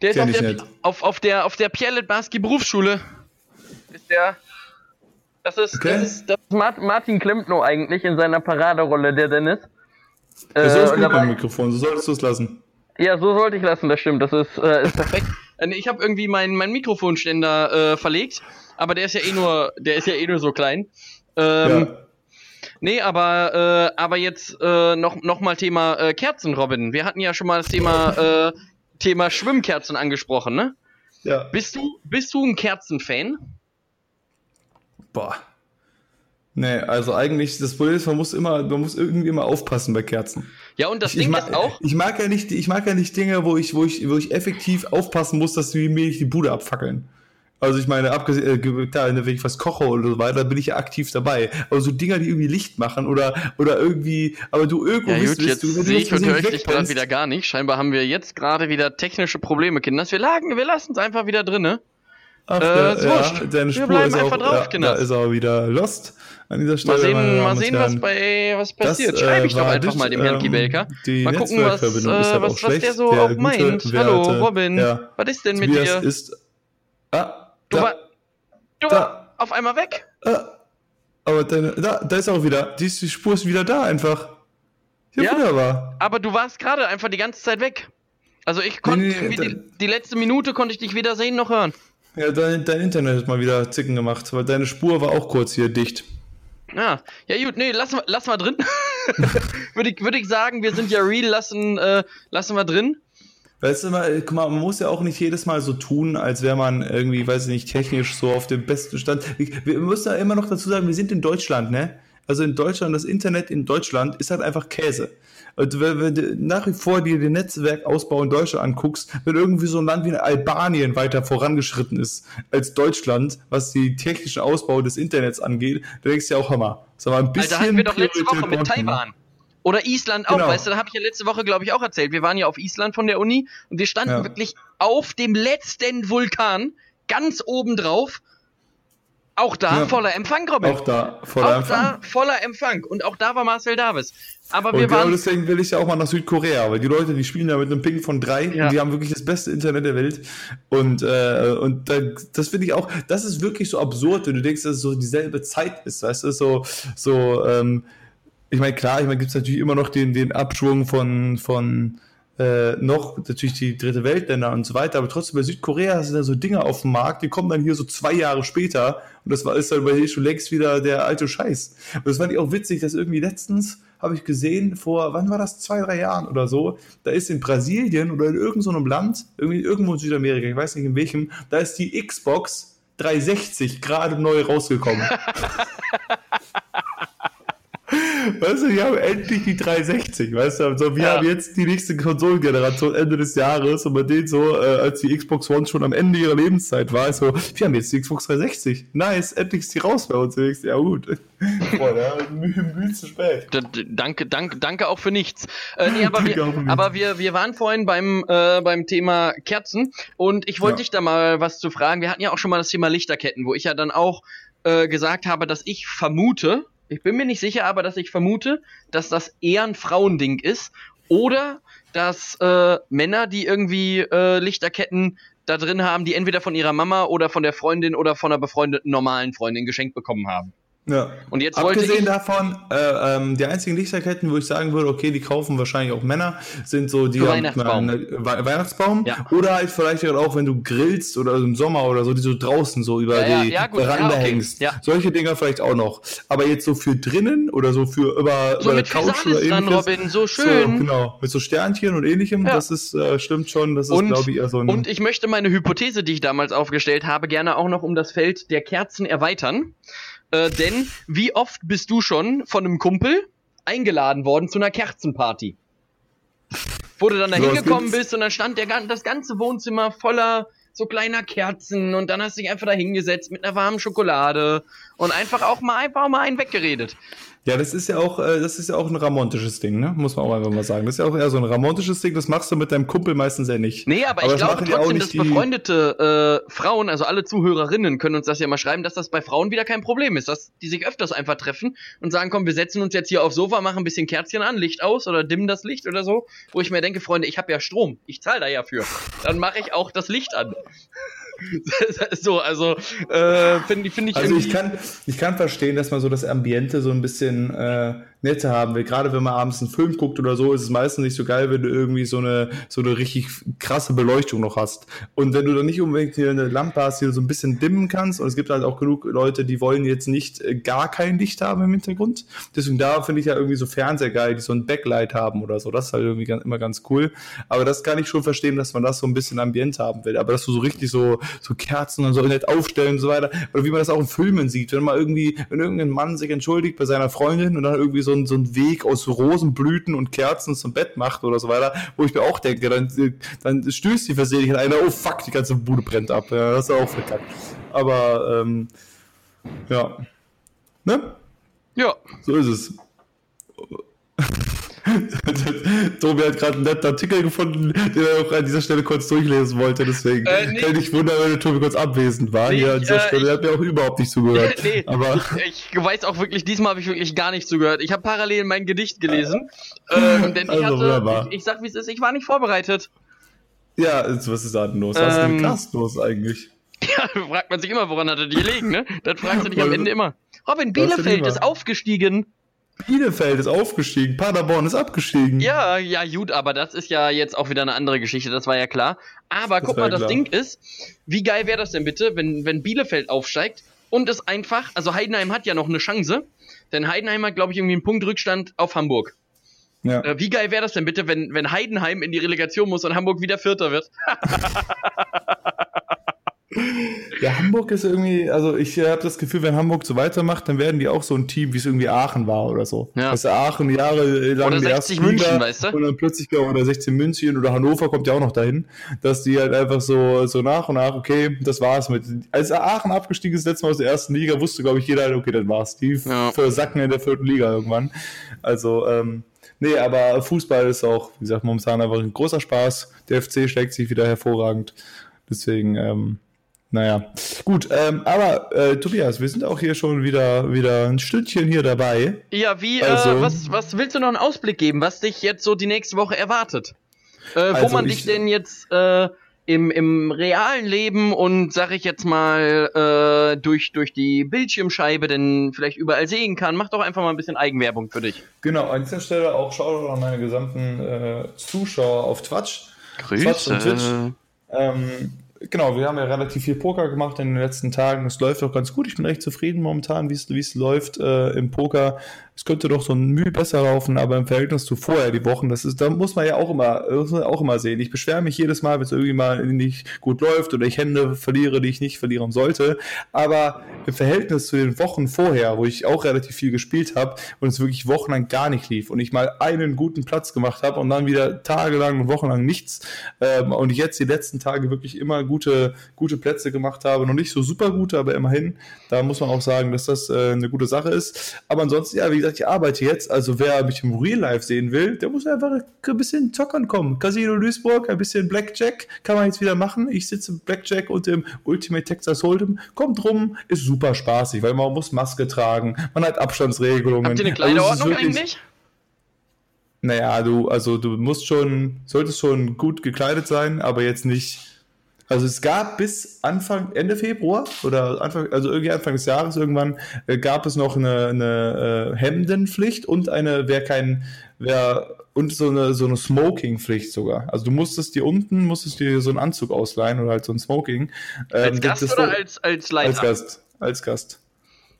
Der ist auf der, nicht. auf, auf der, auf der Pierre Litbarski Berufsschule. Ist der. Das ist, Okay. das ist, das ist Mart- Martin Klempno eigentlich in seiner Paraderolle, der Dennis. Äh, Das ist und gut beim Mikrofon, so solltest du es lassen. Ja, so sollte ich lassen, das stimmt. Das ist, äh, ist perfekt. Äh, ich habe irgendwie meinen mein Mikrofonständer äh, verlegt, aber der ist ja eh nur, der ist ja eh nur so klein. Ähm, ja. Nee, aber, äh, aber jetzt äh, noch, noch mal Thema äh, Kerzen, Robin. Wir hatten ja schon mal das Thema, äh, Thema Schwimmkerzen angesprochen, ne? Ja. Bist du, bist du ein Kerzenfan? Boah. Nee, also eigentlich, das Problem ist, man muss immer, man muss irgendwie immer aufpassen bei Kerzen. Ja, und das Ich, ich, Ding mag, ist auch, ich mag ja nicht, ich mag ja nicht Dinge, wo ich, wo ich, wo ich effektiv aufpassen muss, dass die mir nicht die Bude abfackeln. Also ich meine, abgesehen, äh, klar, wenn ich was koche oder so weiter, bin ich ja aktiv dabei. Aber so Dinger, die irgendwie Licht machen oder, oder irgendwie, aber du irgendwo ja bist, gut, jetzt du, wenn du ich und höre ich dich gerade wieder gar nicht. Scheinbar haben wir jetzt gerade wieder technische Probleme, Kinders. Wir lagen, wir lassen es einfach wieder drin, ne? Ach, Äh, ist ja, deine Wir Spur bleiben ist einfach auch, drauf, ja. Da ist er wieder lost an dieser Stelle. Mal sehen, mal sehen was, bei, was passiert. äh, Schreibe ich doch einfach dich, mal dem Herrn ähm, Kiebelker. Die Mal gucken, was, äh, halt was, was der so Der auch meint. werte- Hallo, Robin. Ja. Was ist denn mit Tobias dir? ist. Ah, Du, da, war, du da. war auf einmal weg. ah, aber deine, da, da ist auch wieder. Die, die Spur ist wieder da einfach. Ja, Ja? wunderbar. Aber du warst gerade einfach die ganze Zeit weg. Also ich konnte Nee, nee, da- die, die letzte Minute konnte ich dich weder sehen noch hören. Ja, dein, dein Internet hat mal wieder Zicken gemacht, weil deine Spur war auch kurz hier dicht. Ja, ja gut, nee, lass, mal- lass mal drin. würde ich, würde ich sagen, wir sind ja real, lassen, äh, lassen wir drin. Weißt du mal, guck mal, man muss ja auch nicht jedes Mal so tun, als wäre man irgendwie, weiß ich nicht, technisch so auf dem besten Stand. Wir wir müssen ja immer noch dazu sagen, wir sind in Deutschland, ne? Also in Deutschland, das Internet in Deutschland ist halt einfach Käse. Und wenn, wenn du nach wie vor dir den Netzwerkausbau in Deutschland anguckst, wenn irgendwie so ein Land wie Albanien weiter vorangeschritten ist als Deutschland, was die technischen Ausbau des Internets angeht, dann denkst du ja auch, mal, sag mal, ein bisschen Alter, hatten wir doch letzte Woche mit wir. Taiwan. Oder Island auch, Genau. weißt du, da habe ich ja letzte Woche, glaube ich, auch erzählt. Wir waren ja auf Island von der Uni und wir standen Ja. wirklich auf dem letzten Vulkan, ganz oben drauf. Auch da Ja. voller Empfang, Robin. Auch da voller Auch Empfang. da voller Empfang. Und auch da war Marcel Davis. Aber Und wir genau waren. deswegen will ich ja auch mal nach Südkorea, weil die Leute, die spielen da mit einem Ping von drei Ja. und die haben wirklich das beste Internet der Welt. Und, äh, und da, das finde ich auch, das ist wirklich so absurd, wenn du denkst, dass es so dieselbe Zeit ist, weißt du, so, so, ähm, ich meine, klar, ich meine, gibt es natürlich immer noch den, den Abschwung von, von äh, noch natürlich die dritte Weltländer und so weiter, aber trotzdem bei Südkorea sind da so Dinge auf dem Markt, die kommen dann hier so zwei Jahre später und das war ist dann bei hier schon längst wieder der alte Scheiß. Und das fand ich auch witzig, dass irgendwie letztens habe ich gesehen, vor, wann war das, zwei, drei Jahren oder so, da ist in Brasilien oder in irgendeinem so Land, irgendwie irgendwo in Südamerika, ich weiß nicht in welchem, da ist die Xbox 360 gerade neu rausgekommen. Weißt du, die haben endlich die 360, weißt du, also wir Ja. haben jetzt die nächste Konsolengeneration Ende des Jahres und bei denen so, äh, als die Xbox One schon am Ende ihrer Lebenszeit war, so, wir haben jetzt die Xbox 360. Nice, endlich ist die raus bei uns. Ja gut. Boah, ja, mühe, mühe zu spät. D danke, danke, danke auch für nichts. Äh, nee, aber Danke wir, aber wir, wir waren vorhin beim, äh, beim Thema Kerzen und ich wollte Ja. dich da mal was zu fragen. Wir hatten ja auch schon mal das Thema Lichterketten, wo ich ja dann auch äh, gesagt habe, dass ich vermute, ich bin mir nicht sicher, aber dass ich vermute, dass das eher ein Frauending ist oder dass äh, Männer, die irgendwie äh, Lichterketten da drin haben, die entweder von ihrer Mama oder von der Freundin oder von einer befreundeten normalen Freundin geschenkt bekommen haben. Ja. Und jetzt Abgesehen davon, äh, ähm, die einzigen Lichterketten, wo ich sagen würde, okay, die kaufen wahrscheinlich auch Männer, sind so die Weihnachtsbaum. eine- We Weihnachtsbaum. Ja. Oder halt vielleicht auch, wenn du grillst oder im Sommer oder so, die so draußen so über Ja, die ja, Veranda okay. hängst. Ja. Solche Dinger vielleicht auch noch. Aber jetzt so für drinnen oder so für über, so über mit Physalis dran, Robin, so schön. So, genau, mit so Sternchen und ähnlichem, das ist, äh, stimmt schon, das ist, glaube ich, eher so ein... Und ich möchte meine Hypothese, die ich damals aufgestellt habe, gerne auch noch um das Feld der Kerzen erweitern. Äh, denn wie oft bist du schon von einem Kumpel eingeladen worden zu einer Kerzenparty? Wo du dann da hingekommen bist und dann stand der, das ganze Wohnzimmer voller so kleiner Kerzen und dann hast du dich einfach da hingesetzt mit einer warmen Schokolade und einfach auch mal einfach mal einen weggeredet. Ja, das ist ja auch, äh, das ist ja auch ein ramontisches Ding, ne? Muss man auch einfach mal sagen. Das ist ja auch eher so ein ramontisches Ding, das machst du mit deinem Kumpel meistens ja nicht. Nee, aber, Aber ich glaube trotzdem, dass befreundete äh, Frauen, also alle Zuhörerinnen können uns das ja mal schreiben, dass das bei Frauen wieder kein Problem ist, dass die sich öfters einfach treffen und sagen, komm, wir setzen uns jetzt hier aufs Sofa, machen ein bisschen Kerzchen an, Licht aus oder dimmen das Licht oder so, wo ich mir denke, Freunde, ich habe ja Strom, ich zahle da ja für. Dann mache ich auch das Licht an. so, also äh, finde find ich Also ich kann, ich kann verstehen, dass man so das Ambiente so ein bisschen, äh, nette haben will. Gerade wenn man abends einen Film guckt oder so, ist es meistens nicht so geil, wenn du irgendwie so eine, so eine richtig krasse Beleuchtung noch hast. Und wenn du dann nicht unbedingt hier eine Lampe hast, die du so ein bisschen dimmen kannst, und es gibt halt auch genug Leute, die wollen jetzt nicht äh, gar kein Licht haben im Hintergrund. Deswegen da finde ich ja irgendwie so Fernseher geil, die so ein Backlight haben oder so. Das ist halt irgendwie ganz, immer ganz cool. Aber das kann ich schon verstehen, dass man das so ein bisschen Ambient haben will. Aber dass du so richtig so, so Kerzen und so nett aufstellen und so weiter. Oder wie man das auch in Filmen sieht, wenn man irgendwie, wenn irgendein Mann sich entschuldigt bei seiner Freundin und dann irgendwie so ein, so ein Weg aus Rosenblüten und Kerzen zum Bett macht oder so weiter, wo ich mir auch denke, dann, dann stößt die versehentlich in einer, oh fuck, die ganze Bude brennt ab. Ja, das ist auch verkackt. Aber, ähm, ja. Ne? Ja. So ist es. Tobi hat gerade einen netten Artikel gefunden, den er auch an dieser Stelle kurz durchlesen wollte. Deswegen äh, nee. kann ich wundern, wenn Tobi kurz abwesend war. Nee, Hier an dieser äh, Stelle. Er hat mir auch überhaupt nicht zugehört. nee, aber ich, ich, weiß auch wirklich, diesmal habe ich wirklich gar nicht zugehört. Ich habe parallel mein Gedicht gelesen. ähm, denn ich also, hatte, ich, ich sag wie es ist, ich war nicht vorbereitet. Ja, was ist da denn los? Was ähm, ist denn Cast los eigentlich? Ja, fragt man sich immer, woran hat er die gelegen, ne? Das fragst du dich am Ende immer. Robin Bielefeld ist aufgestiegen. Bielefeld ist aufgestiegen, Paderborn ist abgestiegen. Ja, ja, gut, aber das ist ja jetzt auch wieder eine andere Geschichte, das war ja klar. Aber das guck mal, das klar. Ding ist, wie geil wäre das denn bitte, wenn, wenn Bielefeld aufsteigt und es einfach, also Heidenheim hat ja noch eine Chance, denn Heidenheim hat, glaube ich, irgendwie einen Punktrückstand auf Hamburg. Ja. Äh, wie geil wäre das denn bitte, wenn, wenn Heidenheim in die Relegation muss und Hamburg wieder Vierter wird? Ja, Hamburg ist irgendwie, also ich habe das Gefühl, wenn Hamburg so weitermacht, dann werden die auch so ein Team, wie es irgendwie Aachen war oder so. Ja. Weißt du, Aachen jahrelang oder 60 München, weißt du? Und dann plötzlich, oder 16 München oder Hannover kommt ja auch noch dahin, dass die halt einfach so, so nach und nach, okay, das war's mit. Als Aachen abgestiegen ist, letztes Mal aus der ersten Liga, wusste, glaube ich, jeder, halt, okay, das war's. Die ja. versacken in der vierten Liga irgendwann. Also, ähm, Nee, aber Fußball ist auch, wie gesagt, momentan einfach ein großer Spaß. Der FC schlägt sich wieder hervorragend. Deswegen, ähm, naja, gut, ähm, aber äh, Tobias, wir sind auch hier schon wieder, wieder ein Stündchen hier dabei. Ja, wie, äh, also, äh, was, was willst du noch einen Ausblick geben, was dich jetzt so die nächste Woche erwartet? Äh, also wo man ich, dich denn jetzt äh, im, im realen Leben und sag ich jetzt mal äh, durch, durch die Bildschirmscheibe denn vielleicht überall sehen kann. Mach doch einfach mal ein bisschen Eigenwerbung für dich. Genau, an dieser Stelle auch schau doch an meine gesamten äh, Zuschauer auf Twitch. Grüße. Twitch und Twitch. Ähm, genau, wir haben ja relativ viel Poker gemacht in den letzten Tagen. Es läuft auch ganz gut. Ich bin recht zufrieden momentan, wie es läuft äh, im Poker es könnte doch so ein Mühe besser laufen, aber im Verhältnis zu vorher die Wochen, das ist, da muss man ja auch immer, auch immer sehen. Ich beschwere mich jedes Mal, wenn es irgendwie mal nicht gut läuft oder ich Hände verliere, die ich nicht verlieren sollte. Aber im Verhältnis zu den Wochen vorher, wo ich auch relativ viel gespielt habe und es wirklich wochenlang gar nicht lief und ich mal einen guten Platz gemacht habe und dann wieder tagelang und wochenlang nichts ähm, und jetzt die letzten Tage wirklich immer gute, gute Plätze gemacht habe, noch nicht so super gute, aber immerhin, da muss man auch sagen, dass das äh, eine gute Sache ist. Aber ansonsten, ja, wie gesagt, ich arbeite jetzt, also wer mich im Real Life sehen will, der muss einfach ein bisschen zockern kommen. Casino Duisburg, ein bisschen Blackjack kann man jetzt wieder machen. Ich sitze im Blackjack und im Ultimate Texas Hold'em. Kommt rum, ist super spaßig, weil man muss Maske tragen, man hat Abstandsregelungen. Habt ihr eine Kleiderordnung also eigentlich? Naja, du, also du musst schon, solltest schon gut gekleidet sein, aber jetzt nicht also es gab bis Anfang, Ende Februar oder Anfang, also irgendwie Anfang des Jahres irgendwann äh, gab es noch eine, eine äh, Hemdenpflicht und eine, wer kein, wer und so eine so eine Smoking-Pflicht sogar. Also du musstest dir unten musstest dir so einen Anzug ausleihen oder halt so ein Smoking. Ähm, als Gast oder als als Leiter? Als Gast, als Gast.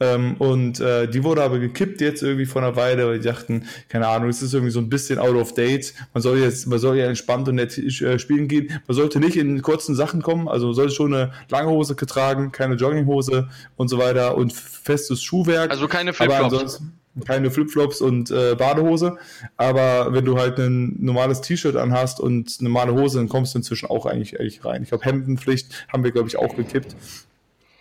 Ähm, und äh, die wurde aber gekippt jetzt irgendwie vor einer Weile, weil die dachten, keine Ahnung, es ist irgendwie so ein bisschen out of date. Man soll jetzt, man soll ja entspannt und nett äh, spielen gehen. Man sollte nicht in kurzen Sachen kommen, also man sollte schon eine lange Hose tragen, keine Jogginghose und so weiter und festes Schuhwerk. Also keine Flipflops. Keine Flipflops und äh, Badehose, aber wenn du halt ein normales T-Shirt anhast und normale Hose, dann kommst du inzwischen auch eigentlich, eigentlich rein. Ich glaube, Hemdenpflicht haben wir, glaube ich, auch gekippt.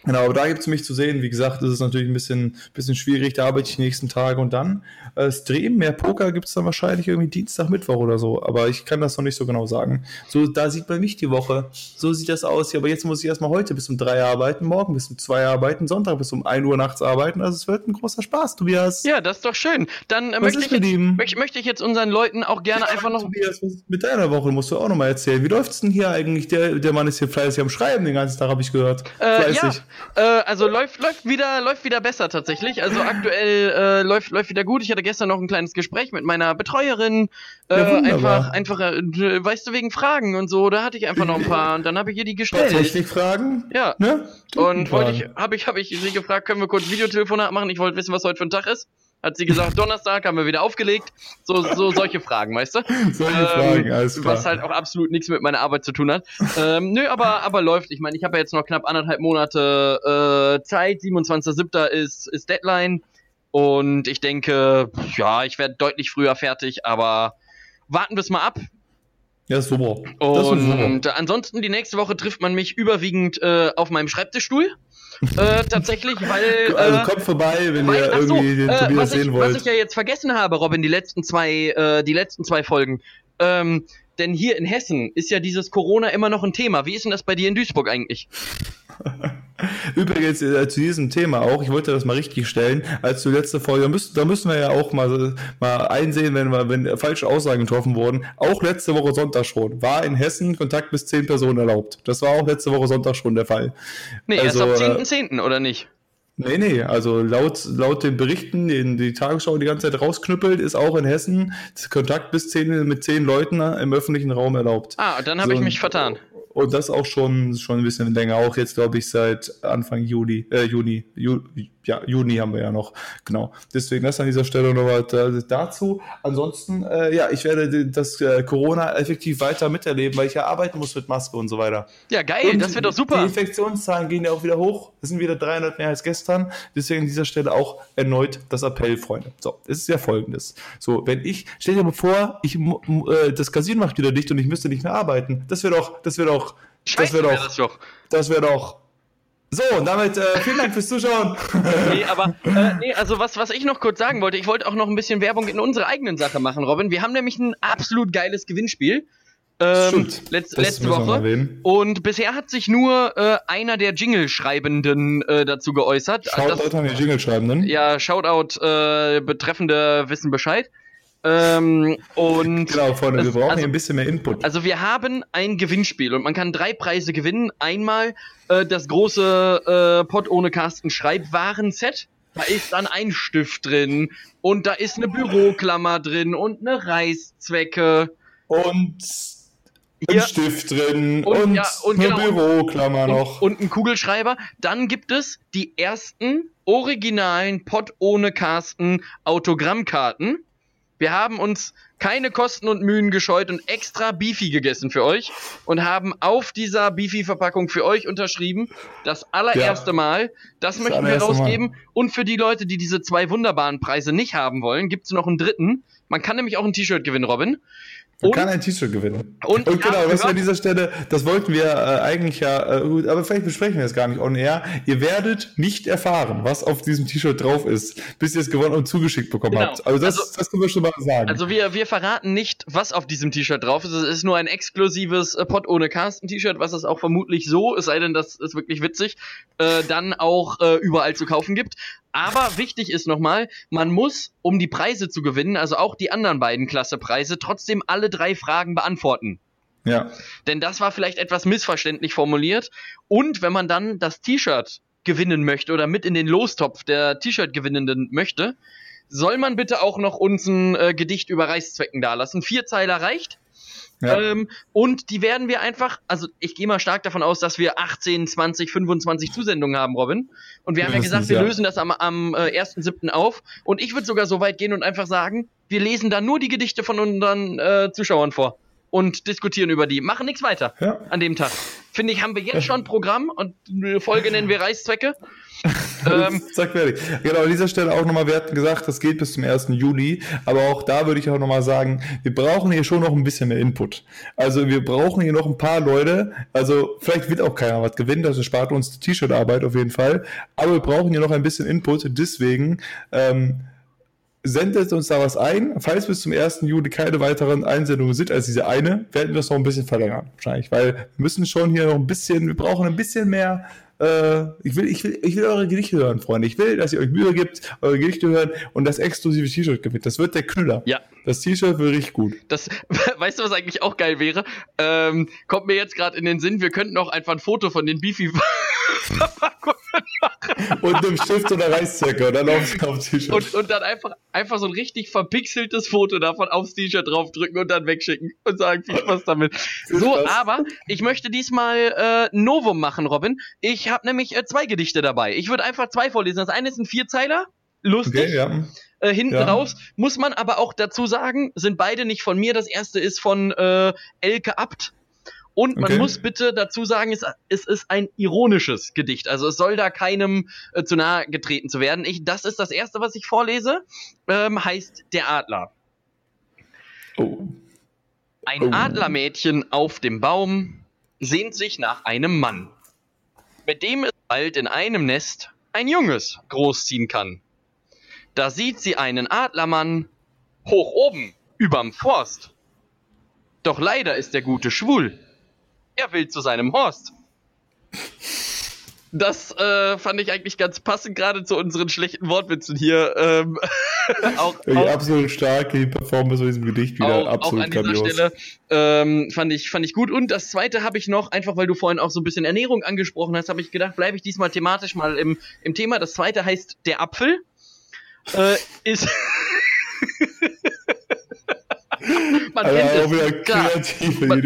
Genau, aber da gibt es mich zu sehen. Wie gesagt, das ist natürlich ein bisschen, bisschen schwierig. Da arbeite ich die nächsten Tage und dann äh, Stream, mehr Poker gibt es dann wahrscheinlich irgendwie Dienstag, Mittwoch oder so. Aber ich kann das noch nicht so genau sagen. So, da sieht man nicht die Woche. So sieht das aus. Ja, aber jetzt muss ich erstmal heute bis um drei arbeiten, morgen bis um zwei arbeiten, Sonntag bis um ein Uhr nachts arbeiten. Also es wird ein großer Spaß, Tobias. Ja, das ist doch schön. Dann äh, möchte, ich jetzt, möchte, möchte, ich jetzt unseren Leuten auch gerne ja, einfach noch. Tobias, mit deiner Woche musst du auch noch mal erzählen. Wie läuft's denn hier eigentlich? Der, der Mann ist hier fleißig am Schreiben den ganzen Tag, habe ich gehört. Äh, ja, äh, also läuft, läuft wieder, läuft wieder besser tatsächlich. Also aktuell äh, läuft, läuft wieder gut. Ich hatte gestern noch ein kleines Gespräch mit meiner Betreuerin. Äh, Ja, einfach, einfach, äh, weißt du, wegen Fragen und so. Da hatte ich einfach noch ein paar und dann habe ich ihr die gestellt. Technikfragen? Ja. Ne? Und wollte ich, habe ich, habe ich sie gefragt, können wir kurz Videotelefonat machen? Ich wollte wissen, was heute für ein Tag ist. Hat sie gesagt, Donnerstag haben wir wieder aufgelegt. So, so solche Fragen, weißt du? Solche Ähm, Fragen, alles klar. Was halt auch absolut nichts mit meiner Arbeit zu tun hat. ähm, nö, aber, aber läuft. Ich meine, ich habe ja jetzt noch knapp anderthalb Monate äh, Zeit. 27.07. ist, ist Deadline. Und ich denke, ja, ich werde deutlich früher fertig, aber warten wir es mal ab. Ja, ist super. Ist super. Und ansonsten die nächste Woche trifft man mich überwiegend äh, auf meinem Schreibtischstuhl. Äh, tatsächlich, weil. Also äh, kommt vorbei, wenn weil, ihr ach so, irgendwie den äh, Tobias was, ich, sehen was wollt. ich ja jetzt vergessen habe, Robin, die letzten zwei, äh, die letzten zwei Folgen. Ähm, denn hier in Hessen ist ja dieses Corona immer noch ein Thema. Wie ist denn das bei dir in Duisburg eigentlich? Übrigens äh, zu diesem Thema auch, ich wollte das mal richtig stellen, als die letzte Folge, da müssen, da müssen wir ja auch mal, mal einsehen, wenn, wir, wenn falsche Aussagen getroffen wurden. Auch letzte Woche Sonntag schon war in Hessen Kontakt bis zehn Personen erlaubt. Das war auch letzte Woche Sonntag schon der Fall. Nee, Also, erst ab 10.10., oder nicht? Nee, nee, also laut, laut den Berichten, den die Tagesschau die ganze Zeit rausknüppelt, ist auch in Hessen Kontakt bis zehn, mit zehn Leuten im öffentlichen Raum erlaubt. Ah, dann habe So, ich mich vertan. Und das auch schon, schon ein bisschen länger, auch jetzt glaube ich seit Anfang Juli, äh, Juni, Ju, ja, Juni haben wir ja noch, genau. Deswegen das an dieser Stelle nochmal da- dazu. Ansonsten, äh, ja, ich werde die- das äh, Corona effektiv weiter miterleben, weil ich ja arbeiten muss mit Maske und so weiter. Ja, geil, Und das wird doch Die super. Infektionszahlen gehen ja auch wieder hoch. Es sind wieder 300 mehr als gestern. Deswegen an dieser Stelle auch erneut das Appell, Freunde. So, es ist ja folgendes. So, wenn ich, stell dir mal vor, ich, äh, das Casino macht wieder dicht und ich müsste nicht mehr arbeiten. Das wäre doch, das wäre doch, das Scheiße wäre wär doch, das doch. das wäre doch. So, und damit äh, vielen Dank fürs Zuschauen. Nee, aber äh, nee, also was, was ich noch kurz sagen wollte, ich wollte auch noch ein bisschen Werbung in unsere eigenen Sache machen, Robin. Wir haben nämlich ein absolut geiles Gewinnspiel. Ähm, letz, Das letzte Woche. Und bisher hat sich nur äh, einer der Jingle-Schreibenden äh, dazu geäußert. Schaut Das- Leute an den Jingle schreiben, ne? ja, Shoutout, äh, betreffende wissen Bescheid. Ähm, und Genau, Freunde, wir brauchen also- hier ein bisschen mehr Input. also wir haben ein Gewinnspiel und man kann drei Preise gewinnen. Einmal äh, das große äh, Pot ohne Carsten Schreibwaren-Set. Da ist dann ein Stift drin und da ist eine Büroklammer drin und eine Reißzwecke. und ein Hier Stift drin Und- und, ja, und eine genau. Büroklammer noch. und ein Kugelschreiber. Dann gibt es die ersten originalen Pot ohne Carsten Autogrammkarten. Wir haben uns keine Kosten und Mühen gescheut und extra Beefy gegessen für euch und haben auf dieser Beefy-Verpackung für euch unterschrieben. Das allererste Ja. Mal. Das, möchten wir allererste Mal. rausgeben. Und für die Leute, die diese zwei wunderbaren Preise nicht haben wollen, gibt es noch einen dritten. Man kann nämlich auch ein T-Shirt gewinnen, Robin. Man Und- kann ein T-Shirt gewinnen. Und Und, genau, was wir an dieser Stelle, das wollten wir äh, eigentlich ja, äh, gut, aber vielleicht besprechen wir es gar nicht on air. Ihr werdet nicht erfahren, was auf diesem T-Shirt drauf ist, bis ihr es gewonnen und zugeschickt bekommen Genau. habt. Also das, Also- das können wir schon mal sagen. Also wir, wir verraten nicht, was auf diesem T-Shirt drauf ist. Es ist nur ein exklusives äh, Pot ohne Carsten T-Shirt, was es auch vermutlich so, es sei denn, das ist wirklich witzig, äh, dann auch äh, überall zu kaufen gibt. Aber wichtig ist nochmal, man muss, um die Preise zu gewinnen, also auch die anderen beiden Klasse-Preise, trotzdem alle drei Fragen beantworten. ja. Denn das war vielleicht etwas missverständlich formuliert. Und wenn man dann das T-Shirt gewinnen möchte oder mit in den Lostopf der T-Shirt-Gewinnenden möchte, soll man bitte auch noch uns ein äh, Gedicht über Reißzwecken dalassen. Vier Zeiler reicht. Ja. Ähm, und die werden wir einfach, also ich gehe mal stark davon aus, dass wir 18, 20, 25 Zusendungen haben, Robin. Und wir haben ja Mindestens, gesagt, wir ja. lösen das am, am äh, 1.7. auf. Und ich würde sogar so weit gehen und einfach sagen, wir lesen dann nur die Gedichte von unseren äh, Zuschauern vor und diskutieren über die. Machen nichts weiter ja. an dem Tag. Finde ich, haben wir jetzt schon ein Programm und eine Folge nennen wir Reißzwecke. Ähm, Zack, fertig. Genau, an dieser Stelle auch nochmal, wir hatten gesagt, das geht bis zum 1. Juli, aber auch da würde ich auch nochmal sagen, wir brauchen hier schon noch ein bisschen mehr Input. Also wir brauchen hier noch ein paar Leute, also vielleicht wird auch keiner was gewinnen, das spart uns die T-Shirt-Arbeit auf jeden Fall, aber wir brauchen hier noch ein bisschen Input, deswegen ähm, sendet uns da was ein. Falls bis zum 1. Juli keine weiteren Einsendungen sind als diese eine, werden wir es noch ein bisschen verlängern, wahrscheinlich, weil wir müssen schon hier noch ein bisschen, wir brauchen ein bisschen mehr äh, ich will, ich will, ich will eure Gedichte hören, Freunde. Ich will, dass ihr euch Mühe gibt, eure Gedichte hören und das exklusive T-Shirt gewinnt. Das wird der Knüller. Ja. Das T-Shirt wird richtig gut. das, weißt du, was eigentlich auch geil wäre? Ähm, kommt mir jetzt gerade in den Sinn, wir könnten auch einfach ein Foto von den Beefy Verpackung Und einem Stift oder Reißzwecker und dann aufs, aufs T-Shirt. und, und dann einfach, einfach so ein richtig verpixeltes Foto davon aufs T-Shirt draufdrücken und dann wegschicken und sagen, viel Spaß damit. So, Spaß. aber ich möchte diesmal äh, Novum machen, Robin. Ich habe nämlich äh, zwei Gedichte dabei. Ich würde einfach zwei vorlesen. Das eine ist ein Vierzeiler, lustig. Okay, ja. Äh, hinten Ja. raus muss man aber auch dazu sagen, sind beide nicht von mir. Das erste ist von äh, Elke Abt. Und man Okay. muss bitte dazu sagen, es, es ist ein ironisches Gedicht. Also es soll da keinem äh, zu nahe getreten zu werden. Ich, das ist das erste, was ich vorlese. Ähm, heißt Der Adler. Oh. Ein Oh. Adlermädchen auf dem Baum sehnt sich nach einem Mann, mit dem es bald in einem Nest ein Junges großziehen kann. Da sieht sie einen Adlermann hoch oben überm Forst. Doch leider ist der Gute schwul. Er will zu seinem Horst. Das äh, fand ich eigentlich ganz passend, gerade zu unseren schlechten Wortwitzen hier. Ähm, auch, Die auch, absolut starke Performance von diesem Gedicht wieder. auch, auch absolut an dieser grandios. Stelle ähm, fand ich fand ich gut und das zweite habe ich noch einfach weil du vorhin auch so ein bisschen Ernährung angesprochen hast habe ich gedacht bleibe ich diesmal thematisch mal im im Thema das zweite heißt der Apfel äh, ist man Also kennt auch wieder kreative Man-.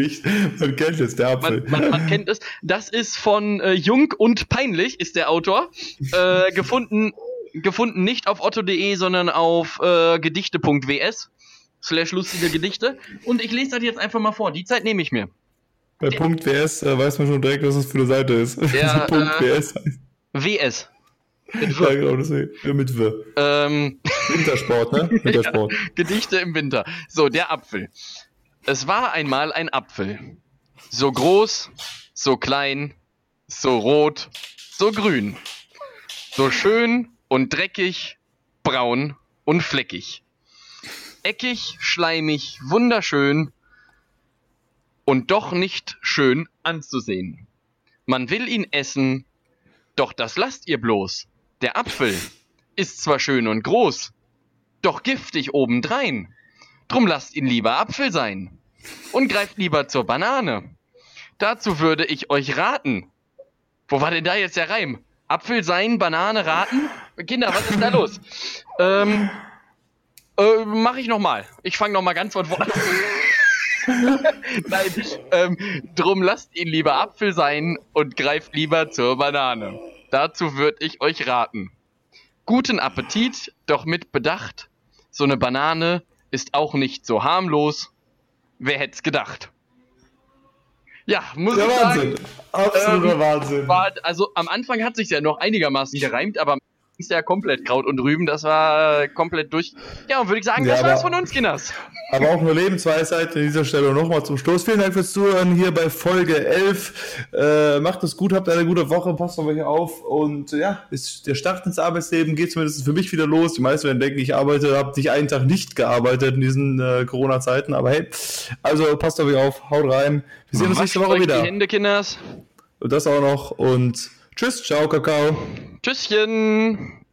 Man kennt es, der Apfel. Man, man, man kennt es. Das ist von äh, Jung und Peinlich, ist der Autor. Äh, gefunden, gefunden nicht auf otto.de, sondern auf äh, gedichte.ws. Slash lustige Gedichte. Und ich lese das jetzt einfach mal vor. Die Zeit nehme ich mir. Bei Punkt WS äh, weiß man schon direkt, was das für eine Seite ist. Ja, Punkt äh, WS heißt. WS. Mit Ja, W. genau, deswegen. Ja, mit W. Ähm, Wintersport, ne? Wintersport. Gedichte im Winter. So, der Apfel. Es war einmal ein Apfel. So groß, so klein, so rot, so grün. So schön und dreckig, braun und fleckig. Eckig, schleimig, wunderschön und doch nicht schön anzusehen. Man will ihn essen, doch das lasst ihr bloß. Der Apfel ist zwar schön und groß, doch giftig obendrein. Drum lasst ihn lieber Apfel sein und greift lieber zur Banane. Dazu würde ich euch raten. Wo war denn da jetzt der Reim? Apfel sein, Banane raten? Kinder, was ist da los? Ähm, äh, mach ich nochmal. Ich fange nochmal ganz von vorne. Nein, ähm, drum lasst ihn lieber Apfel sein und greift lieber zur Banane. Dazu würde ich euch raten. Guten Appetit, doch mit Bedacht. So eine Banane ist auch nicht so harmlos. Wer hätt's gedacht? Ja, muss Der ich Wahnsinn. sagen, Absoluter Ähm, Wahnsinn. war, also am Anfang hat sich ja noch einigermaßen gereimt, aber ist ja komplett Kraut und Rüben, das war äh, komplett durch. Ja, und würde ich sagen, Ja, das war's aber- von uns, Kinders. Aber auch nur Lebensweisheit an dieser Stelle nochmal zum Schluss. Vielen Dank fürs Zuhören hier bei Folge 11. Äh, macht es gut, habt eine gute Woche, passt auf euch auf. Und ja, ist der Start ins Arbeitsleben geht zumindest für mich wieder los. Die meisten werden denken, ich arbeite, habe nicht einen Tag nicht gearbeitet in diesen äh, Corona-Zeiten. Aber hey, also passt auf euch auf, haut rein. Wir sehen uns nächste Woche wieder. Die Hände, Kinders. Und das auch noch. Und tschüss, ciao, Kakao. Tschüsschen.